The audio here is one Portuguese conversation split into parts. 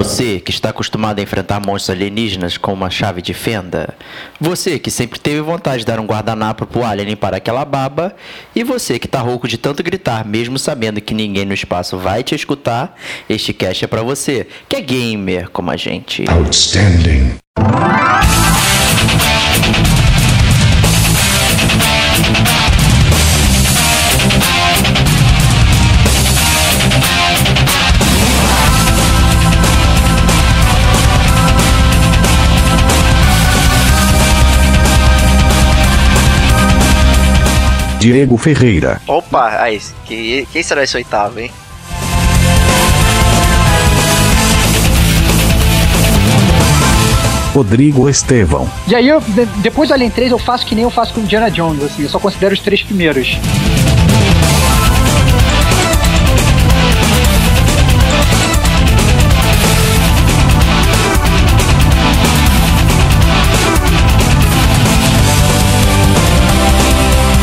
Você que está acostumado a enfrentar monstros alienígenas com uma chave de fenda. Você que sempre teve vontade de dar um guardanapo pro alien limpar aquela baba. E você que tá rouco de tanto gritar, mesmo sabendo que ninguém no espaço vai te escutar. Este cast é para você, que é gamer como a gente. Outstanding. Diego Ferreira. Opa, aí, que, quem será esse oitavo, hein? Rodrigo Estevão. E aí, eu, de- depois do Alien 3, eu faço que nem eu faço com Indiana Jones, assim, eu só considero os três primeiros.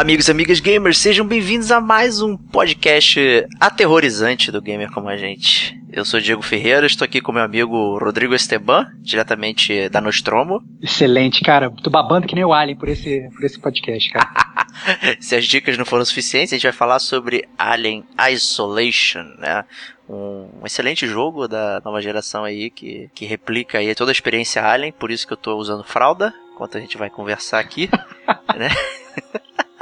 Olá, amigos e amigas gamers, sejam bem-vindos a mais um podcast aterrorizante do Gamer Como a Gente. Eu sou Diego Ferreira, estou aqui com meu amigo Rodrigo Esteban, diretamente da Nostromo. Excelente, cara. Tô babando que nem o Alien por esse, por esse podcast, cara. Se as dicas não foram suficientes, a gente vai falar sobre Alien Isolation, né? Um, excelente jogo da nova geração aí que, que replica aí toda a experiência Alien, por isso que eu tô usando fralda, enquanto a gente vai conversar aqui, né?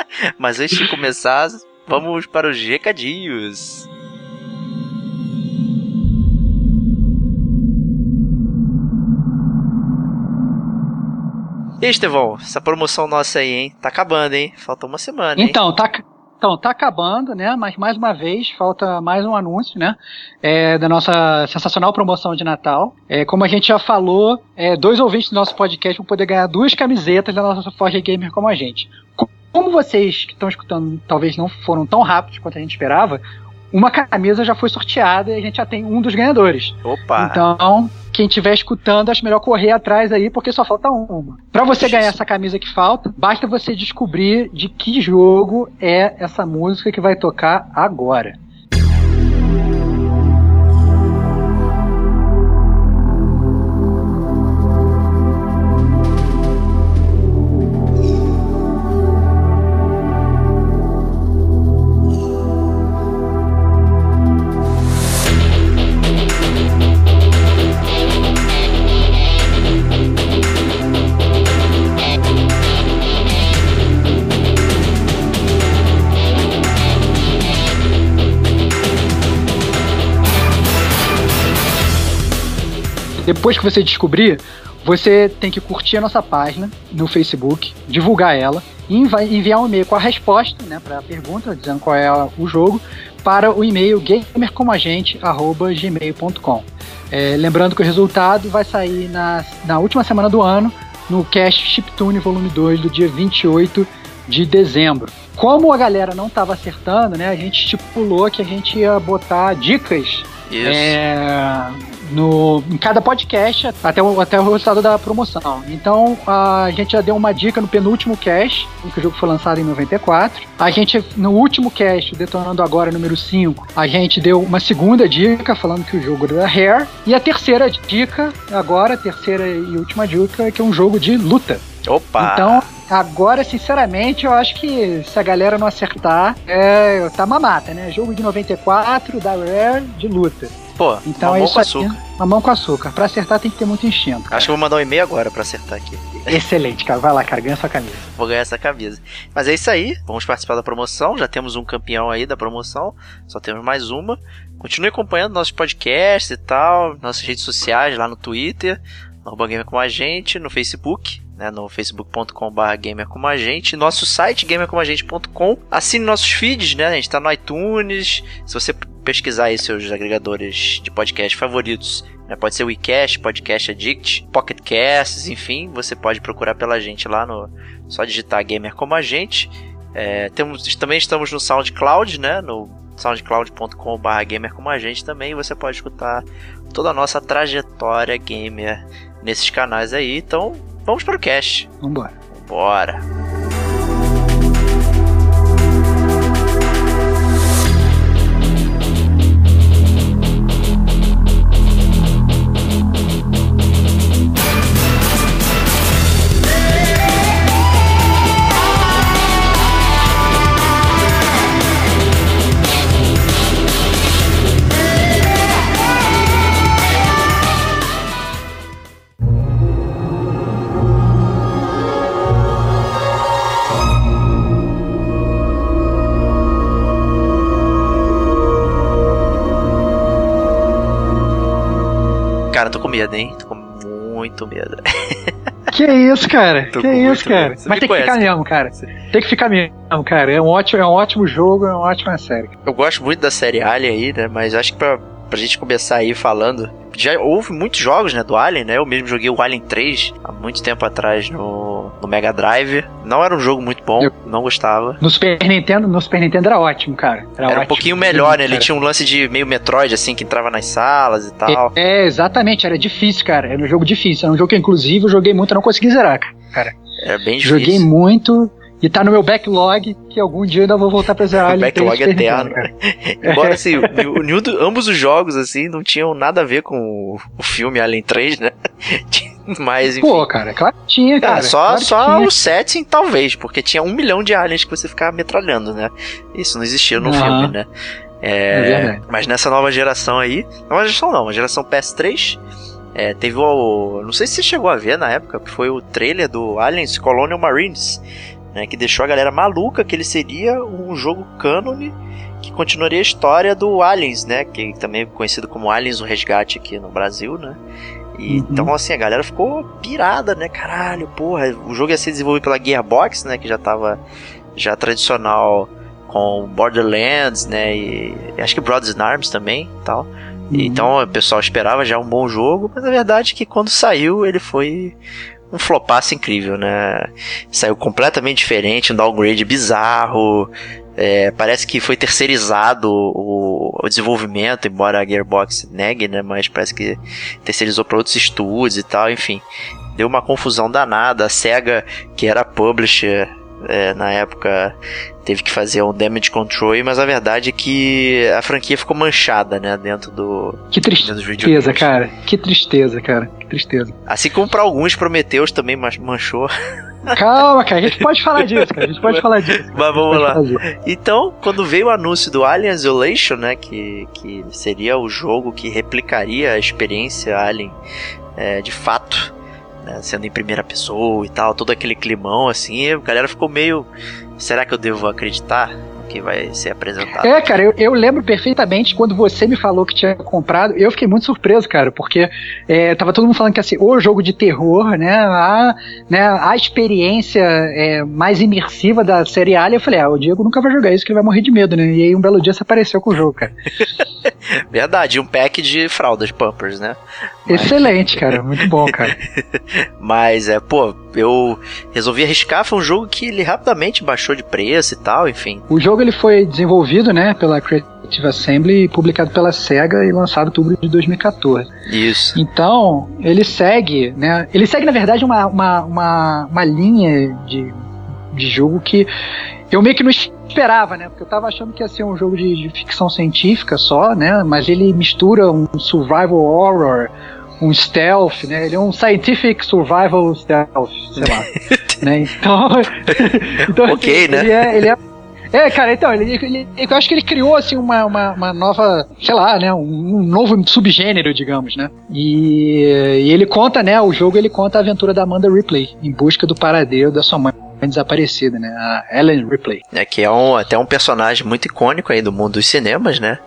Mas antes de começar, vamos para os recadinhos. E Estevão, essa promoção nossa aí, hein? Tá acabando, hein? Falta uma semana, hein? Então, tá, então, tá acabando, né? Mas mais uma vez, falta mais um anúncio, né? É, da nossa sensacional promoção de Natal. É, como a gente já falou, é, dois ouvintes do nosso podcast vão poder ganhar duas camisetas da nossa Forge Gamer como a gente. Co- Como vocês que estão escutando talvez não foram tão rápidos quanto a gente esperava, uma camisa já foi sorteada e a gente já tem um dos ganhadores. Opa! Então, quem estiver escutando, acho melhor correr atrás aí, porque só falta uma. Pra você ganhar essa camisa que falta, basta você descobrir de que jogo é essa música que vai tocar agora. Depois que você descobrir, você tem que curtir a nossa página no Facebook, divulgar ela e envi- enviar um e-mail com a resposta, né, para a pergunta, dizendo qual é o jogo, para o e-mail gamercomagente@gmail.com. É, lembrando que o resultado vai sair na, na última semana do ano, no Cast Chiptune Volume 2, do dia 28 de dezembro. Como a galera não estava acertando, né, a gente estipulou que a gente ia botar dicas Isso. é, no, em cada podcast até o, até o resultado da promoção. Então a gente já deu uma dica no penúltimo cast, que o jogo foi lançado em 94. A gente, no último cast, Detonando Agora, número 5, a gente deu uma segunda dica falando que o jogo era Hair. E a terceira dica, agora, terceira e última dica, que é um jogo de luta. Opa! Então, agora, sinceramente, eu acho que se a galera não acertar, é, tá mamata, né? Jogo de 94, da Rare, de luta. Pô, Então mamão é isso com açúcar. Mamão com açúcar. Pra acertar tem que ter muito instinto. cara. Acho que eu vou mandar um e-mail agora pra acertar aqui. Excelente, cara. Vai lá, cara. Ganha sua camisa. Vou ganhar essa camisa. Mas é isso aí. Vamos participar da promoção. Já temos um campeão aí da promoção. Só temos mais uma. Continue acompanhando nossos podcasts e tal. Nossas redes sociais lá no Twitter. Arroba Gamer com a gente. No Facebook. né, no facebook.com.br gamer como a gente, nosso site gamercomagente.com, assine nossos feeds, né, a gente tá no iTunes, se você pesquisar aí seus agregadores de podcast favoritos, né, pode ser o iCast, Podcast Addict, Pocket Casts, enfim, você pode procurar pela gente lá no, só digitar gamer como a gente, é, temos, também estamos no SoundCloud, né, no soundcloud.com.br gamer como a gente também, você pode escutar toda a nossa trajetória gamer nesses canais aí, então vamos para o cast. Vambora. Bora. Medo, hein? Tô com muito medo. Que isso, cara? Tô que isso, cara? Mas tem que ficar mesmo, cara. Tem que ficar mesmo, cara. É um ótimo, é um ótimo jogo, é uma ótima série. Eu gosto muito da série Alien aí, né? Mas acho que pra, pra gente começar aí falando. Já houve muitos jogos, né? Do Alien, né? Eu mesmo joguei o Alien 3 há muito tempo atrás no, no Mega Drive. Não era um jogo muito bom, Eu- não gostava. No Super Nintendo, no Super Nintendo era ótimo, cara. Era, Era um ótimo. pouquinho melhor, né? Ele Cara. tinha um lance de meio Metroid, assim, que entrava nas salas e tal. É, exatamente, era difícil, cara. Era um jogo difícil. Era um jogo que, inclusive, eu joguei muito, eu não consegui zerar, cara. Era bem difícil. Joguei muito e tá no meu backlog, que algum dia eu ainda vou voltar pra zerar. Ele backlog Nintendo, eterno. Embora, assim, o- nenhum do- ambos os jogos, assim, não tinham nada a ver com o, filme Alien 3, né? Mas, enfim. Pô, cara, claro que tinha, cara. Ah, só claro só o setting, talvez, porque tinha um milhão de aliens que você ficava metralhando, né? Isso não existia no filme, né? É verdade. mas nessa nova geração aí, nova geração não, uma geração PS3, é, teve o. Não sei se você chegou a ver na época, que foi o trailer do Aliens Colonial Marines, né, que deixou a galera maluca que ele seria um jogo cânone que continuaria a história do Aliens, né? Que também é conhecido como Aliens o Resgate aqui no Brasil, né? E, Uhum. Então, assim, a galera ficou pirada, né? Caralho, porra, o jogo ia ser desenvolvido pela Gearbox, né? Que já tava já tradicional com Borderlands, né? E acho que Brothers in Arms também e tal. Uhum. Então o pessoal esperava já um bom jogo, mas a verdade é que quando saiu ele foi um flopaço incrível, né? Saiu completamente diferente, um downgrade bizarro. é, parece que foi terceirizado o, o desenvolvimento, embora a Gearbox negue, né? Mas parece que terceirizou para outros estúdios e tal, enfim. Deu uma confusão danada. A SEGA, que era publisher é, na época, teve que fazer um damage control, mas a verdade é que a franquia ficou manchada, né? Dentro do, Que tristeza, cara. Que tristeza, cara. Que tristeza. Assim como para alguns Prometheus também man- manchou. Calma, cara. A gente pode falar disso, cara. A gente pode falar disso. Mas vamos lá. disso. Então, quando veio o anúncio do Alien Isolation, né, que, que seria o jogo que replicaria a experiência Alien é, de fato, né, sendo em primeira pessoa e tal, todo aquele climão assim, a galera ficou meio, será que eu devo acreditar que vai ser apresentado? É, cara, eu, eu lembro perfeitamente quando você me falou que tinha comprado, eu fiquei muito surpreso, cara, porque é, tava todo mundo falando que assim, o jogo de terror, né, a, né, a experiência é, mais imersiva da série Alien, eu falei, ah, o Diego nunca vai jogar isso, que ele vai morrer de medo, né, e aí um belo dia você apareceu com o jogo, cara. Verdade, um pack de fraldas Pampers, né? Mas- Excelente, cara, muito bom, cara. Mas é, pô, eu resolvi arriscar, foi um jogo que ele rapidamente baixou de preço e tal, enfim. O jogo ele foi desenvolvido, né, pela Creative Assembly, publicado pela SEGA e lançado em outubro de 2014. Isso. Então, ele segue, né? Ele segue, na verdade, uma, uma, uma, uma linha de, de jogo que eu meio que não esperava, né? Porque eu tava achando que ia ser um jogo de, de ficção científica só, né? Mas ele mistura um survival horror, um stealth, né? Ele é um scientific survival stealth, sei lá. né? Então, então Ok, assim, né? Ele é, ele é é, cara, então, ele, ele- eu acho que ele criou, assim, uma, uma, uma nova, sei lá, né, um, um novo subgênero, digamos, né, e, e ele conta, né, o jogo ele conta a aventura da Amanda Ripley, em busca do paradeiro da sua mãe desaparecida, né? A Ellen Ripley. É que é um, até um personagem muito icônico aí do mundo dos cinemas, né?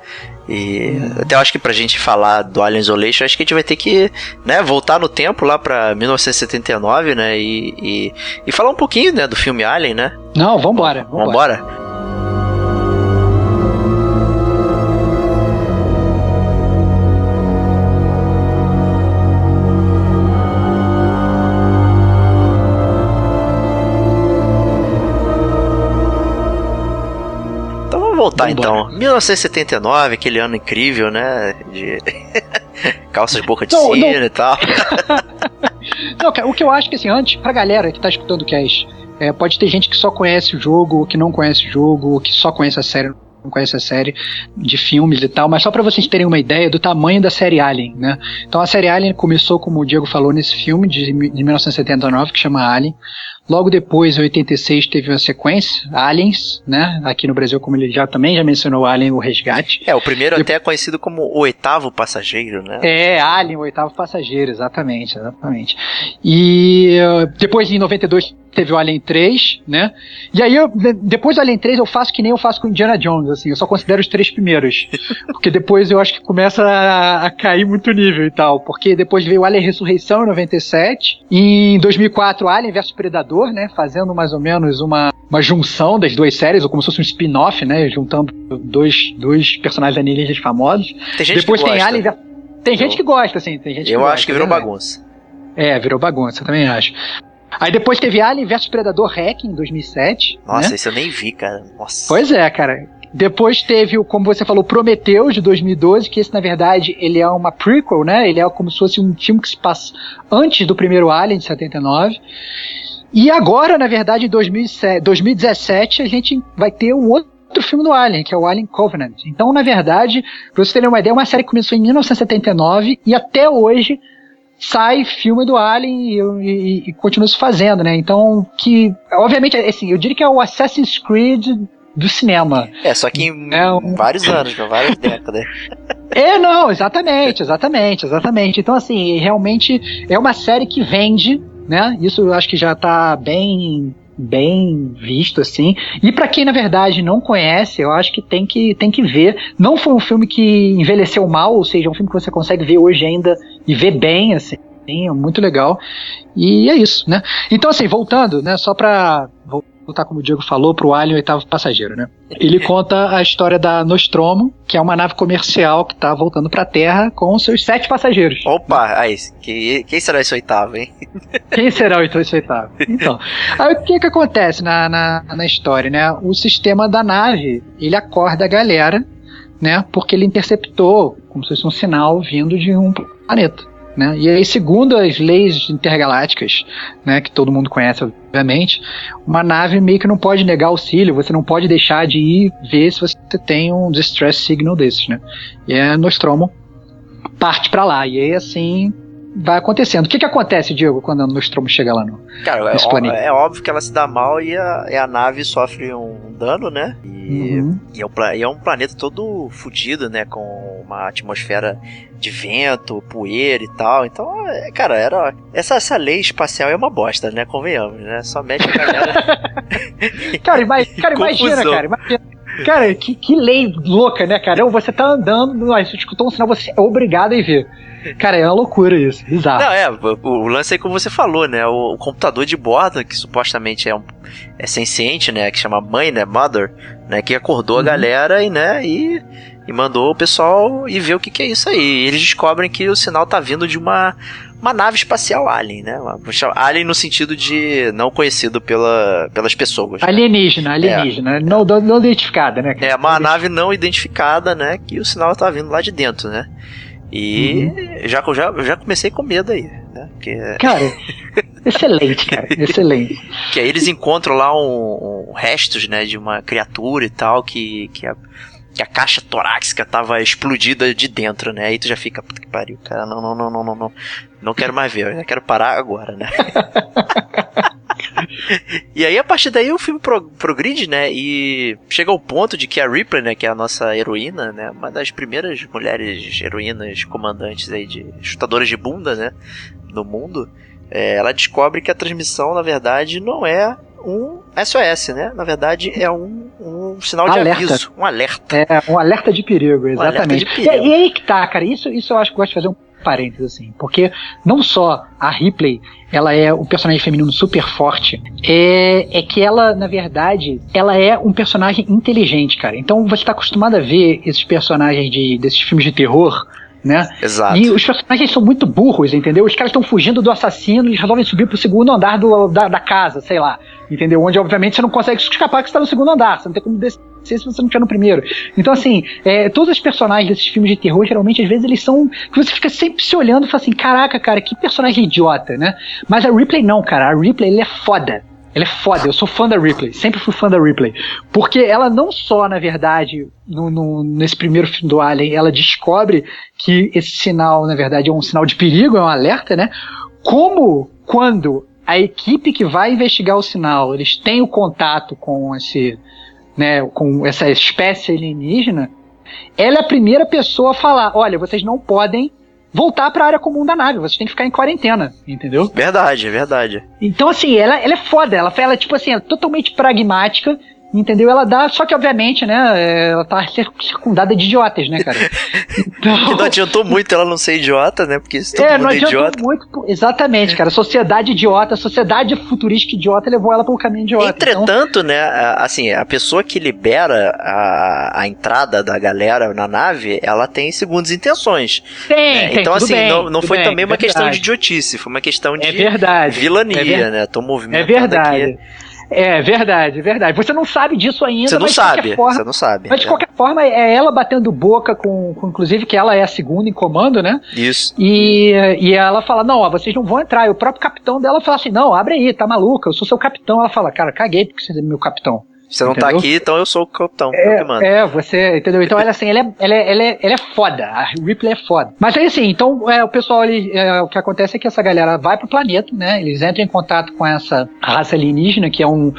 E até acho que pra gente falar do Alien Isolation, acho que a gente vai ter que né, voltar no tempo lá pra 1979, né? E, e, e falar um pouquinho né, do filme Alien, né? Não, vambora. Vambora. vambora? Voltar então. 1979, aquele ano incrível, né? De calças de boca de não, não. e tal. não, o que eu acho que assim, antes, pra galera que tá escutando o cast, é, pode ter gente que só conhece o jogo, que não conhece o jogo, que só conhece a série não conhece a série de filmes e tal, mas só para vocês terem uma ideia do tamanho da série Alien, né? Então a série Alien começou, como o Diego falou, nesse filme de, de 1979 que chama Alien. Logo depois, em 86, teve uma sequência, Aliens, né? Aqui no Brasil, como ele já também já mencionou, Alien, o Resgate. É, o primeiro até é conhecido como o oitavo passageiro, né? É, Alien, o oitavo passageiro, exatamente, exatamente. E uh, depois, em 92, teve o Alien 3, né? E aí, eu, depois do Alien 3, eu faço que nem eu faço com Indiana Jones, assim, eu só considero os três primeiros. Porque depois eu acho que começa a, a cair muito nível e tal. Porque depois veio o Alien Ressurreição em 97, e em 2004, Alien vs Predador, né? Fazendo mais ou menos uma, uma junção das duas séries, ou como se fosse um spin-off, né? Juntando dois, dois personagens alienígenas famosos. Tem gente depois que tem gosta. Alien. Tem eu, gente que gosta, assim. Tem gente eu que acho gosta, que virou bagunça. É, virou bagunça, também acho. Aí depois teve Alien vs Predador Hack em 2007. Nossa, né? isso eu nem vi, cara. Nossa. Pois é, cara. Depois teve o, como você falou, Prometheus de 2012, que esse na verdade ele é uma prequel, né? Ele é como se fosse um filme que se passa antes do primeiro Alien de 79. E agora, na verdade, em 2017, a gente vai ter um outro filme do Alien, que é o Alien Covenant. Então, na verdade, pra você ter uma ideia, é uma série que começou em 1979 e até hoje sai filme do Alien e, e, e, continua se fazendo, né? Então, que, obviamente, assim, eu diria que é o Assassin's Creed do cinema. É, só que em é um... vários anos, várias décadas. É, não, exatamente, exatamente, exatamente. Então, assim, realmente é uma série que vende, né? Isso eu acho que já tá bem bem visto assim. E para quem na verdade não conhece, eu acho que tem que tem que ver. Não foi um filme que envelheceu mal, ou seja, é um filme que você consegue ver hoje ainda e ver bem assim. É muito legal. E é isso, né? Então assim, voltando, né, só para voltar como o Diego falou, para o Alien Oitavo Passageiro, né? Ele conta a história da Nostromo, que é uma nave comercial que está voltando para a Terra com seus sete passageiros. Opa, aí, que, quem será esse oitavo, hein? Quem será esse oitavo? Então, aí o que que acontece na, na, na história, né? O sistema da nave, ele acorda a galera, né? Porque ele interceptou, como se fosse um sinal vindo de um planeta. Né? E aí, segundo as leis intergalácticas, né, que todo mundo conhece, obviamente, uma nave meio que não pode negar auxílio, você não pode deixar de ir ver se você tem um distress signal desses, né? E a Nostromo parte para lá. E aí, assim, vai acontecendo. O que, que acontece, Diego, quando a Nostromo chega lá no Cara, é, é, óbvio que ela se dá mal e a, e a nave sofre um dano, né? E, uhum. e, é, um, e é um planeta todo fodido, né? Com uma atmosfera de vento, poeira e tal. Então, é, cara, era. Essa, essa lei espacial é uma bosta, né? Convenhamos, né? Só mete a galera. cara, cara imagina, cara. Imagina. Cara, que, que lei louca, né, cara? Você tá andando, você escutou um sinal, você é obrigado a ir ver. Cara, é uma loucura isso, bizarro. Não, é, o, lance aí como você falou, né? O, computador de bordo, que supostamente é um é senciente, né? Que chama mãe, né? Mother, né? Que acordou uhum. a galera e, né? E, e mandou o pessoal ir ver o que, que é isso aí. E eles descobrem que o sinal tá vindo de uma uma nave espacial alien, né? Alien no sentido de não conhecido pela, pelas pessoas. Né? Alienígena, alienígena. É. Não, não identificada, né? É, uma nave não identificada, né? Que o sinal tá vindo lá de dentro, né? E uhum. já, já, já comecei com medo aí, né? Porque... Cara, excelente, cara, excelente. que aí eles encontram lá um, um, restos, né, de uma criatura e tal, que, que, a, que a caixa torácica tava explodida de dentro, né? Aí tu já fica, puta que pariu, cara, não, não, não, não, não, não, não quero mais ver, eu já quero parar agora, né? e aí, a partir daí, o filme pro, progride, né? E chega ao ponto de que a Ripley, né? Que é a nossa heroína, né? Uma das primeiras mulheres heroínas comandantes aí de chutadoras de bunda, né? No mundo. É, ela descobre que a transmissão, na verdade, não é um SOS, né? Na verdade, é um, um sinal de Alerta. aviso, um alerta. É, um alerta de perigo, exatamente. alerta de perigo. E, e aí que tá, cara, isso, isso eu acho que eu gosto de fazer um parênteses, assim, porque não só a Ripley, ela é um personagem feminino super forte, é, é que ela, na verdade, ela é um personagem inteligente, cara. Então você tá acostumado a ver esses personagens de, desses filmes de terror, né? Exato. E os personagens são muito burros, entendeu? Os caras estão fugindo do assassino e resolvem subir pro segundo andar do, da, da casa, sei lá. Entendeu? Onde, obviamente, você não consegue escapar porque você tá no segundo andar. Você não tem como descer se você não estiver no primeiro. Então, assim, é, todos os personagens desses filmes de terror, geralmente, às vezes, eles são. que você fica sempre se olhando e fala assim: caraca, cara, que personagem idiota, né? Mas a Ripley não, cara. A Ripley, ele é foda. Ela é foda, eu sou fã da Ripley, sempre fui fã da Ripley. Porque ela não só, na verdade, no, no- nesse primeiro filme do Alien, ela descobre que esse sinal, na verdade, é um sinal de perigo, é um alerta, né? Como quando a equipe que vai investigar o sinal, eles têm o contato com esse, né, com essa espécie alienígena, ela é a primeira pessoa a falar, olha, vocês não podem voltar para a área comum da nave, vocês têm que ficar em quarentena, entendeu? Verdade, verdade. Então, assim, ela, ela é foda. Ela, ela, tipo assim, é totalmente pragmática, entendeu? Ela dá. Só que, obviamente, né? é, Ela tá cir- circundada de idiotas, né, cara? Que não Então. adiantou muito ela não ser idiota, né? Porque se todo É, não mundo é adianta idiota. muito. Exatamente, cara. Sociedade idiota, sociedade futurística idiota levou ela pelo caminho idiota. Então, Entretanto, né, a- assim, a pessoa que libera a, a entrada da galera na nave, ela tem segundas intenções. tem, né? tem, então, assim, bem, não, não foi bem, também uma questão de verdade. idiotice, foi uma questão de É verdade. vilania, É ver- né? Tô É movimentando verdade. aqui. É verdade, é verdade. Você não sabe disso ainda, Você não sabe, forma- você não sabe. Mas de qualquer forma, é ela batendo boca com, com, inclusive, que ela é a segunda em comando, né? Isso. E, e ela fala: Não, ó, vocês não vão entrar. E o próprio capitão dela fala assim: Não, abre aí, tá maluca, eu sou seu capitão. Ela fala: Cara, caguei porque você é meu capitão. Você não tá Entendeu? aqui, então eu sou o capitão. eu que mando. É, você, entendeu? Então ela assim, ela é, ela é, ela é, ela é foda. A Ripley é foda. Mas aí assim, então é, o pessoal, ele, é, o que acontece é que essa galera vai pro planeta, né? Eles entram em contato com essa raça alienígena, que é um.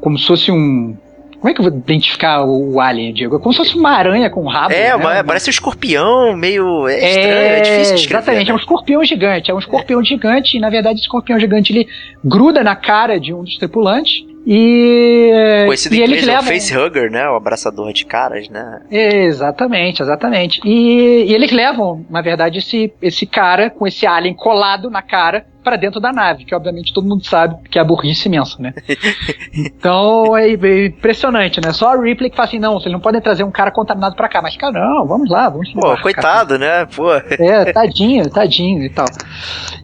Como se fosse um. Como é que eu vou identificar o alien, Diego? É como se fosse uma aranha com rabo. É, né? Uma- parece um escorpião, meio. É estranho, é, difícil de escrever. Exatamente, é um né? escorpião gigante. É um escorpião gigante, e na verdade esse escorpião gigante ele gruda na cara de um dos tripulantes. E, Conhecido e em eles inglês, é o levam. facehugger, né? O abraçador de caras, né? Exatamente, exatamente. E, e eles levam, na verdade, esse, esse cara com esse alien colado na cara pra dentro da nave, que obviamente todo mundo sabe que é a burrice imensa, né? então é, é impressionante, né? Só a Ripley que fala assim: não, vocês não podem trazer um cara contaminado pra cá. Mas, cara, não, vamos lá, vamos Pô, levar, coitado, né? Pô. cara. É, tadinho, tadinho e tal.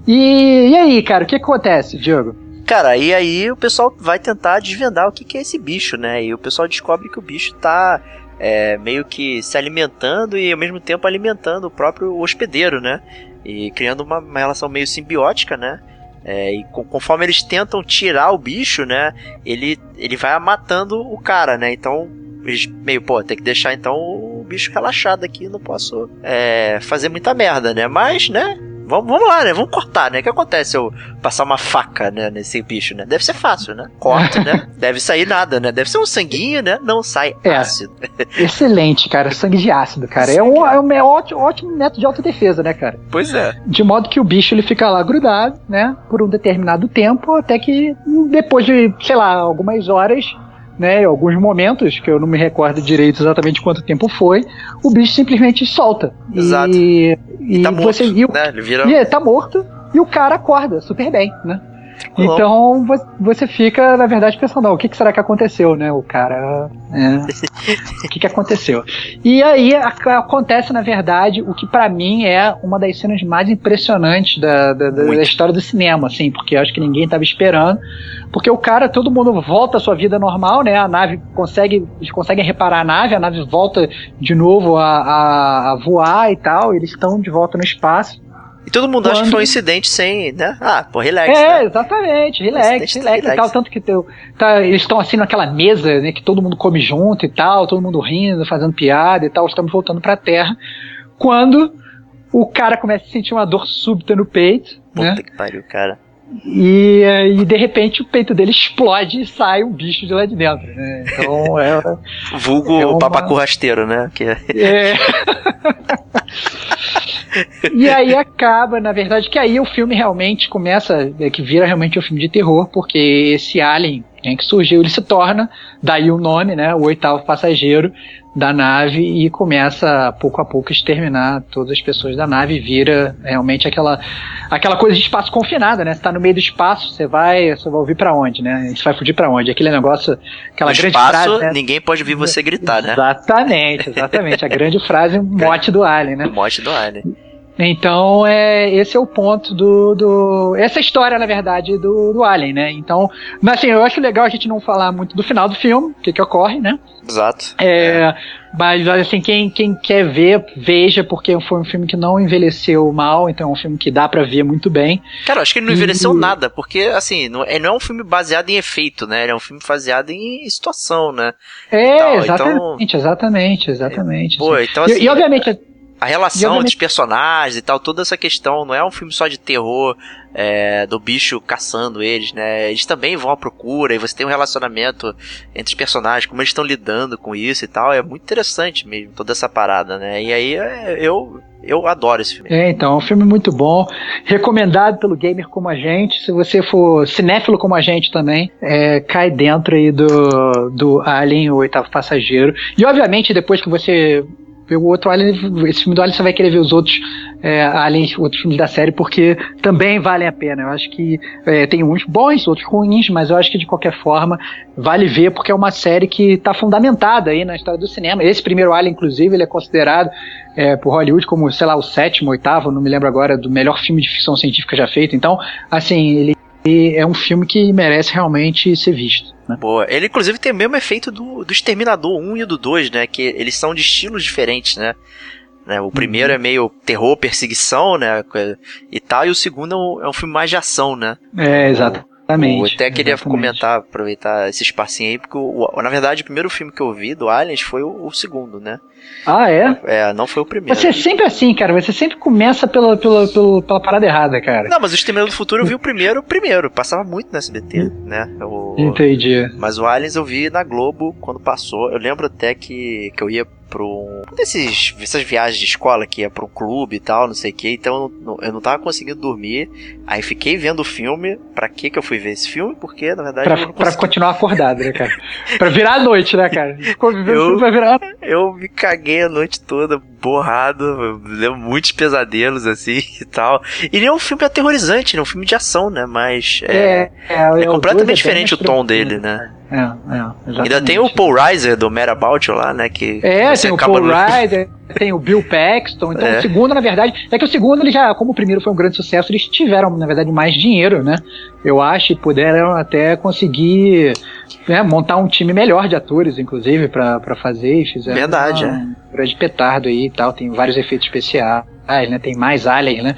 E, e aí, cara, o que acontece, Diogo? Cara, e aí o pessoal vai tentar desvendar o que, que é esse bicho, né? E o pessoal descobre que o bicho tá é, meio que se alimentando e ao mesmo tempo alimentando o próprio hospedeiro, né? E criando uma, uma relação meio simbiótica, né? É, e co- conforme eles tentam tirar o bicho, né? Ele, ele vai matando o cara, né? Então eles meio, pô, tem que deixar então o bicho relaxado aqui, não posso é, fazer muita merda, né? Mas, né? Vamos, vamos lá, né? Vamos cortar, né? O que acontece se eu passar uma faca, né, nesse bicho, né? Deve ser fácil, né? Corta, né? Deve sair nada, né? Deve ser um sanguinho, né? Não sai É. ácido. Excelente, cara. Sangue de ácido, cara. É um, é um é ótimo, ótimo método de autodefesa, né, cara? Pois é. De modo que o bicho ele fica lá grudado, né, por um determinado tempo, até que depois de, sei lá, algumas horas, né, alguns momentos, que eu não me recordo direito exatamente quanto tempo foi, o bicho simplesmente solta. Exato. E, e, tá morto, você e o, né? Ele vira... e tá morto e o cara acorda super bem, né? Então vo- você fica, na verdade, pensando, "Não, o que, que será que aconteceu, né? O cara. é, o que, que aconteceu? E aí acontece, na verdade, o que pra mim é uma das cenas mais impressionantes da, da, da história do cinema, assim, porque eu acho que ninguém tava esperando. Porque o cara, todo mundo volta à sua vida normal, né? A nave consegue. Eles conseguem reparar a nave, a nave volta de novo a, a- a voar e tal, eles estão de volta no espaço. E todo mundo acha que Quando- foi um incidente sem, né? Ah, pô, relax, É, né? exatamente, relax, Relax, relax, relax. e tal. Tanto que teu, tá, eles estão assim naquela mesa, né, que todo mundo come junto e tal, todo mundo rindo, fazendo piada e tal, estamos voltando pra Terra. Quando o cara começa a sentir uma dor súbita no peito, Puta né? que pariu, cara. E, e de repente o peito dele explode e sai um bicho de lá de dentro. Né? Então é, Vulgo É uma- papacu rasteiro, né? Que é- É. e aí acaba, na verdade, que aí o filme realmente começa, é, que vira realmente um filme de terror, porque esse alien, que surgiu, ele se torna, daí o nome, né, o oitavo passageiro da nave e começa pouco a pouco a exterminar todas as pessoas da nave, vira realmente aquela aquela coisa de espaço confinada, né? Você tá no meio do espaço, você vai, você vai ouvir para onde, né? Você vai fugir para onde? Aquele negócio, aquela no grande espaço, frase, né? ninguém pode ouvir você gritar, né? Exatamente, exatamente, a grande frase mote do Alien, né? Morte do Alien. Então, é, esse é o ponto do, do. Essa é a história, na verdade, do, do Alien, né? Então, mas assim, eu acho legal a gente não falar muito do final do filme, o que, que ocorre, né? Exato. É, Mas, assim, quem, quem quer ver, veja, porque foi um filme que não envelheceu mal, então é um filme que dá pra ver muito bem. Cara, eu acho que ele não envelheceu E- nada, porque, assim, não é, não é um filme baseado em efeito, né? Ele é um filme baseado em situação, né? É, Então, exatamente, exatamente, exatamente. Pô, assim. então, E- assim, e, obviamente, A relação dos personagens e tal, toda essa questão, não é um filme só de terror, é, do bicho caçando eles, né? Eles também vão à procura e você tem um relacionamento entre os personagens, como eles estão lidando com isso e tal. É muito interessante mesmo, toda essa parada, né? E aí é, eu, eu adoro esse filme. É, então, é um filme muito bom, recomendado pelo gamer como a gente. Se você for cinéfilo como a gente também, é, cai dentro aí do, do Alien, o oitavo passageiro. E obviamente, depois que você o outro Alien, esse filme do Alien, você vai querer ver os outros é, Aliens, outros filmes da série, porque também valem a pena. Eu acho que é, tem uns bons, outros ruins, mas eu acho que de qualquer forma vale ver, porque é uma série que está fundamentada aí na história do cinema. Esse primeiro Alien, inclusive, ele é considerado é, por Hollywood como, sei lá, o sétimo, oitavo, não me lembro agora, do melhor filme de ficção científica já feito. Então, assim, ele é um filme que merece realmente ser visto. Né? Boa. Ele, inclusive, tem o mesmo efeito do, do Exterminador 1 e do 2, né? Que eles são de estilos diferentes, né? Né, O primeiro Uhum. é meio terror, perseguição, né? E tal, e o segundo é um, é um filme mais de ação, né? É, exatamente. Eu até queria exatamente. comentar, aproveitar esse espacinho aí, porque o, o- na verdade o primeiro filme que eu vi do Aliens foi o, o segundo, né? Ah, é? É, não foi o primeiro. Você é sempre assim, cara. Você sempre começa pela, pela, pela, pela parada errada, cara. Não, mas o Exterminador do Futuro eu vi o primeiro, primeiro. Passava muito no SBT, né? O- Entendi. Mas o Aliens eu vi na Globo quando passou. Eu lembro até que, que eu ia pra um. desses, essas viagens de escola que ia pra um clube e tal, não sei o que. Então eu não, tava conseguindo dormir. Aí fiquei vendo o filme. Pra que que eu fui ver esse filme? Porque, na verdade, Pra, pra continuar acordado, né, cara? Pra virar a noite, né, cara? Eu-. Eu me caguei a noite toda, borrado, eu lembro muitos pesadelos assim e tal. E nem é um filme aterrorizante, né? É um filme de ação, né? Mas é, é, é o dois completamente diferente o tom dele, né? É, é. Ainda tem o Paul Reiser do Mad About You lá, né? Que É, tem o acaba Paul no- Ryder, tem o Bill Paxton. Então É. o segundo, na verdade, é que o segundo, ele já, como o primeiro foi um grande sucesso, eles tiveram, na verdade, mais dinheiro, né? Eu acho, e puderam até conseguir né, montar um time melhor de atores, inclusive, pra pra fazer. E fizeram Verdade, uma- é. um grande petardo aí e tal. Tem vários efeitos especiais, né? Tem mais aliens, né?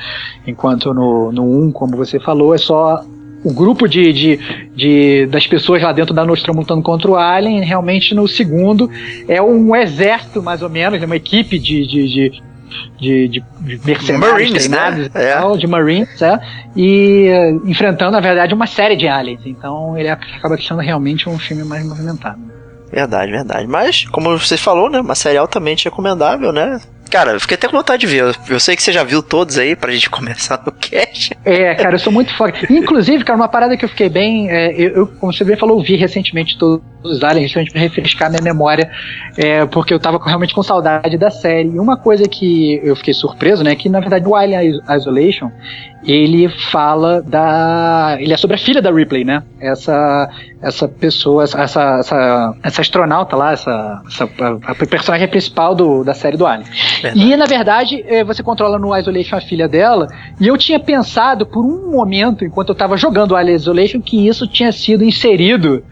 Enquanto no, no 1, como você falou, é só o grupo de, de, de- das pessoas lá dentro da Nostromo lutando contra o Alien, realmente no segundo é um exército, mais ou menos, é uma equipe de, de, de, de, de- de mercenários Marines, treinados né? e tal, de Marines, é, e eh, enfrentando, na verdade, uma série de aliens. Então ele acaba sendo realmente um filme mais movimentado. Verdade, verdade. Mas, como você falou, né? Uma série altamente recomendável, né? Cara, eu fiquei até com vontade de ver. Eu- sei que você já viu todos aí pra gente começar no cast. É, cara, eu sou muito foda. Inclusive, cara, uma parada que eu fiquei bem. é, eu, como você bem falou, eu vi recentemente todos os aliens, justamente pra refrescar minha memória, é, porque eu tava realmente com saudade da série. E uma coisa que eu fiquei surpreso, né, que na verdade o Alien Is- Isolation, ele fala da. Ele é sobre a filha da Ripley, né? Essa, essa pessoa, essa, essa, essa astronauta lá, essa, essa a, a personagem principal do, da série do Alien. E na verdade, eh, você controla no Isolation a filha dela, e eu tinha pensado por um momento, enquanto eu tava jogando Alien Isolation, que isso tinha sido inserido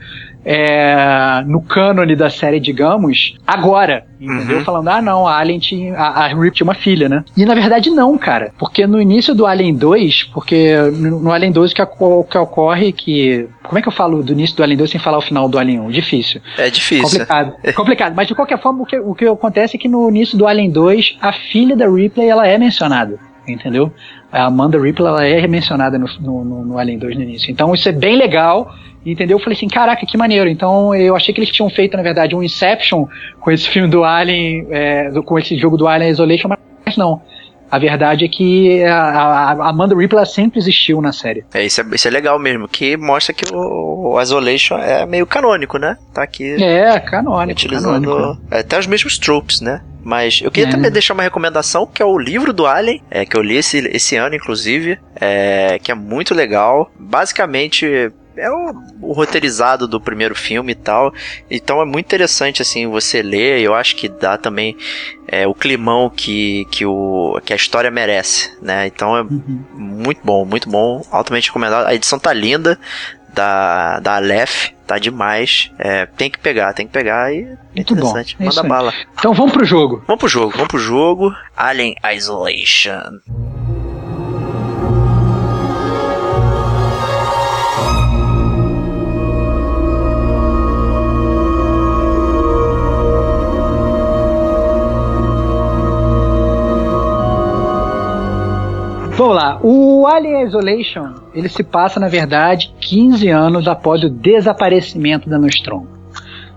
é, no cânone da série, digamos, agora. Entendeu? Uhum. Falando, ah, não, a Alien tinha. A, a Rip tinha uma filha, né? E na verdade, não, cara. Porque no início do Alien 2, porque no, no Alien 2 o que, que ocorre que. Como é que eu falo do início do Alien 2 sem falar o final do Alien 1? Difícil. É difícil. Complicado. Complicado. Mas de qualquer forma, o que, o que acontece é que no início do Alien 2, a filha da Ripley ela é mencionada. Entendeu? A Amanda Ripley ela é mencionada no, no, no- Alien 2 no início. Então isso é bem legal. Entendeu? Eu falei assim, caraca, que maneiro. Então eu achei que eles tinham feito, na verdade, um Inception com esse filme do Alien, é, com esse jogo do Alien Isolation, mas não. A verdade é que a, a Amanda Ripley sempre existiu na série. É isso, é, isso é legal mesmo, que mostra que o, o Isolation é meio canônico, né? Tá aqui. É, canônico. Utilizando canônico. até os mesmos tropes, né? Mas eu queria É. também deixar uma recomendação, que é o livro do Alien, é, que eu li esse, esse ano, inclusive, é, que é muito legal. Basicamente, é o, o roteirizado do primeiro filme e tal. Então é muito interessante, assim, você ler. Eu acho que dá também é, o climão que, que, o, que a história merece, né? Então é Uhum. muito bom, muito bom. Altamente recomendado. A edição tá linda. Da, da Aleph, tá demais. É, tem que pegar, tem que pegar e é Muito bom, interessante. é isso Manda bala. Então vamos pro jogo. Vamos pro jogo, vamos pro jogo. Alien Isolation. Vamos lá. O Alien Isolation, ele se passa, na verdade, 15 anos após o desaparecimento da Nostromo.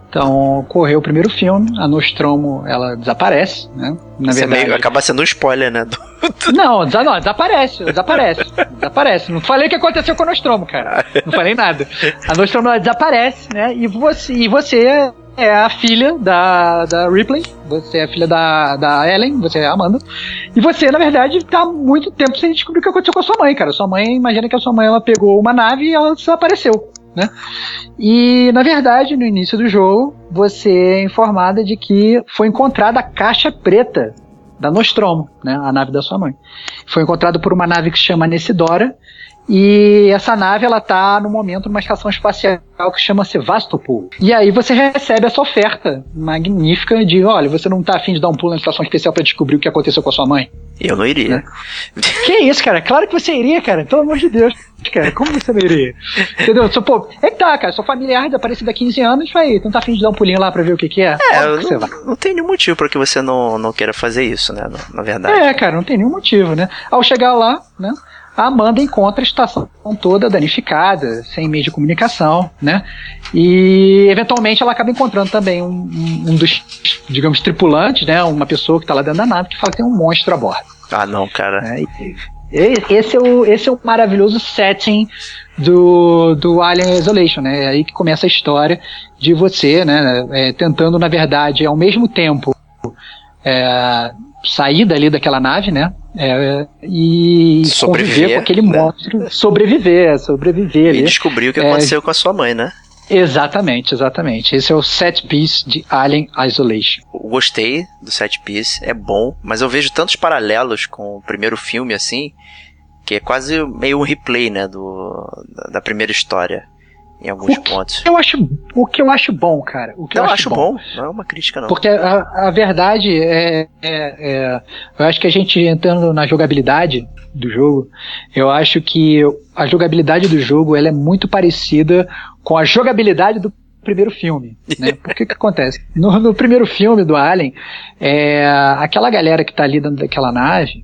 Então, ocorreu o primeiro filme, a Nostromo, ela desaparece, né? Na Isso é verdade, meio- acaba sendo um spoiler, né? Não, desa- não, desaparece, desaparece, desaparece. Não falei o que aconteceu com a Nostromo, cara. Não falei nada. A Nostromo ela desaparece, né? E você, e você é a filha da, da Ripley, você é a filha da, da Ellen, você é a Amanda. E você, na verdade, tá há muito tempo sem descobrir o que aconteceu com a sua mãe, cara. Sua mãe, imagina que a sua mãe ela pegou uma nave e ela desapareceu, né? E, na verdade, no início do jogo, você é informada de que foi encontrada a caixa preta da Nostromo, né, a nave da sua mãe. Foi encontrado por uma nave que se chama Nessidora, e essa nave ela tá no momento numa estação espacial que chama Sevastopol. E aí você recebe essa oferta magnífica de, olha, você não tá afim de dar um pulo na estação especial para descobrir o que aconteceu com a sua mãe? Eu não iria. Né? Que isso, cara? Claro que você iria, cara. Pelo amor de Deus. Cara, como você não iria? Entendeu? Só, pô, é que tá, cara. Sua familiar desaparecida há 15 anos, vai. Não tá afim de dar um pulinho lá pra ver o que que é? É, Óbvio que não, não tem nenhum motivo pra que você não, não queira fazer isso, né? Na verdade. É, cara, não tem nenhum motivo, né? Ao chegar lá, né? A Amanda encontra a estação toda danificada, sem meio de comunicação, né? E eventualmente ela acaba encontrando também um, um- dos, digamos, tripulantes, né? Uma pessoa que tá lá dentro da nave que fala que tem um monstro a bordo. Ah, não, cara. e- Esse é, o, esse é o maravilhoso setting do, do Alien Isolation, né? É aí que começa a história de você, né? é, tentando, na verdade, ao mesmo tempo é, sair dali daquela nave, né? É, e Sobreviver, conviver com aquele né? monstro, sobreviver, sobreviver E ali. descobriu o que É, aconteceu com a sua mãe, né? Exatamente, exatamente. Esse é o set piece de Alien Isolation. Gostei do set piece, é bom, mas eu vejo tantos paralelos com o primeiro filme, assim, que é quase meio um replay, né, do, da primeira história, em alguns O pontos. Eu acho, o que eu acho bom, cara. O que Eu eu, acho bom, não é uma crítica, não. Porque a, a verdade é, é- é- Eu acho que a gente entrando na jogabilidade do jogo, eu acho que a jogabilidade do jogo ela é muito parecida com a jogabilidade do primeiro filme. Né? Porque o que acontece? No, no primeiro filme do Alien, é, aquela galera que tá ali dentro daquela nave.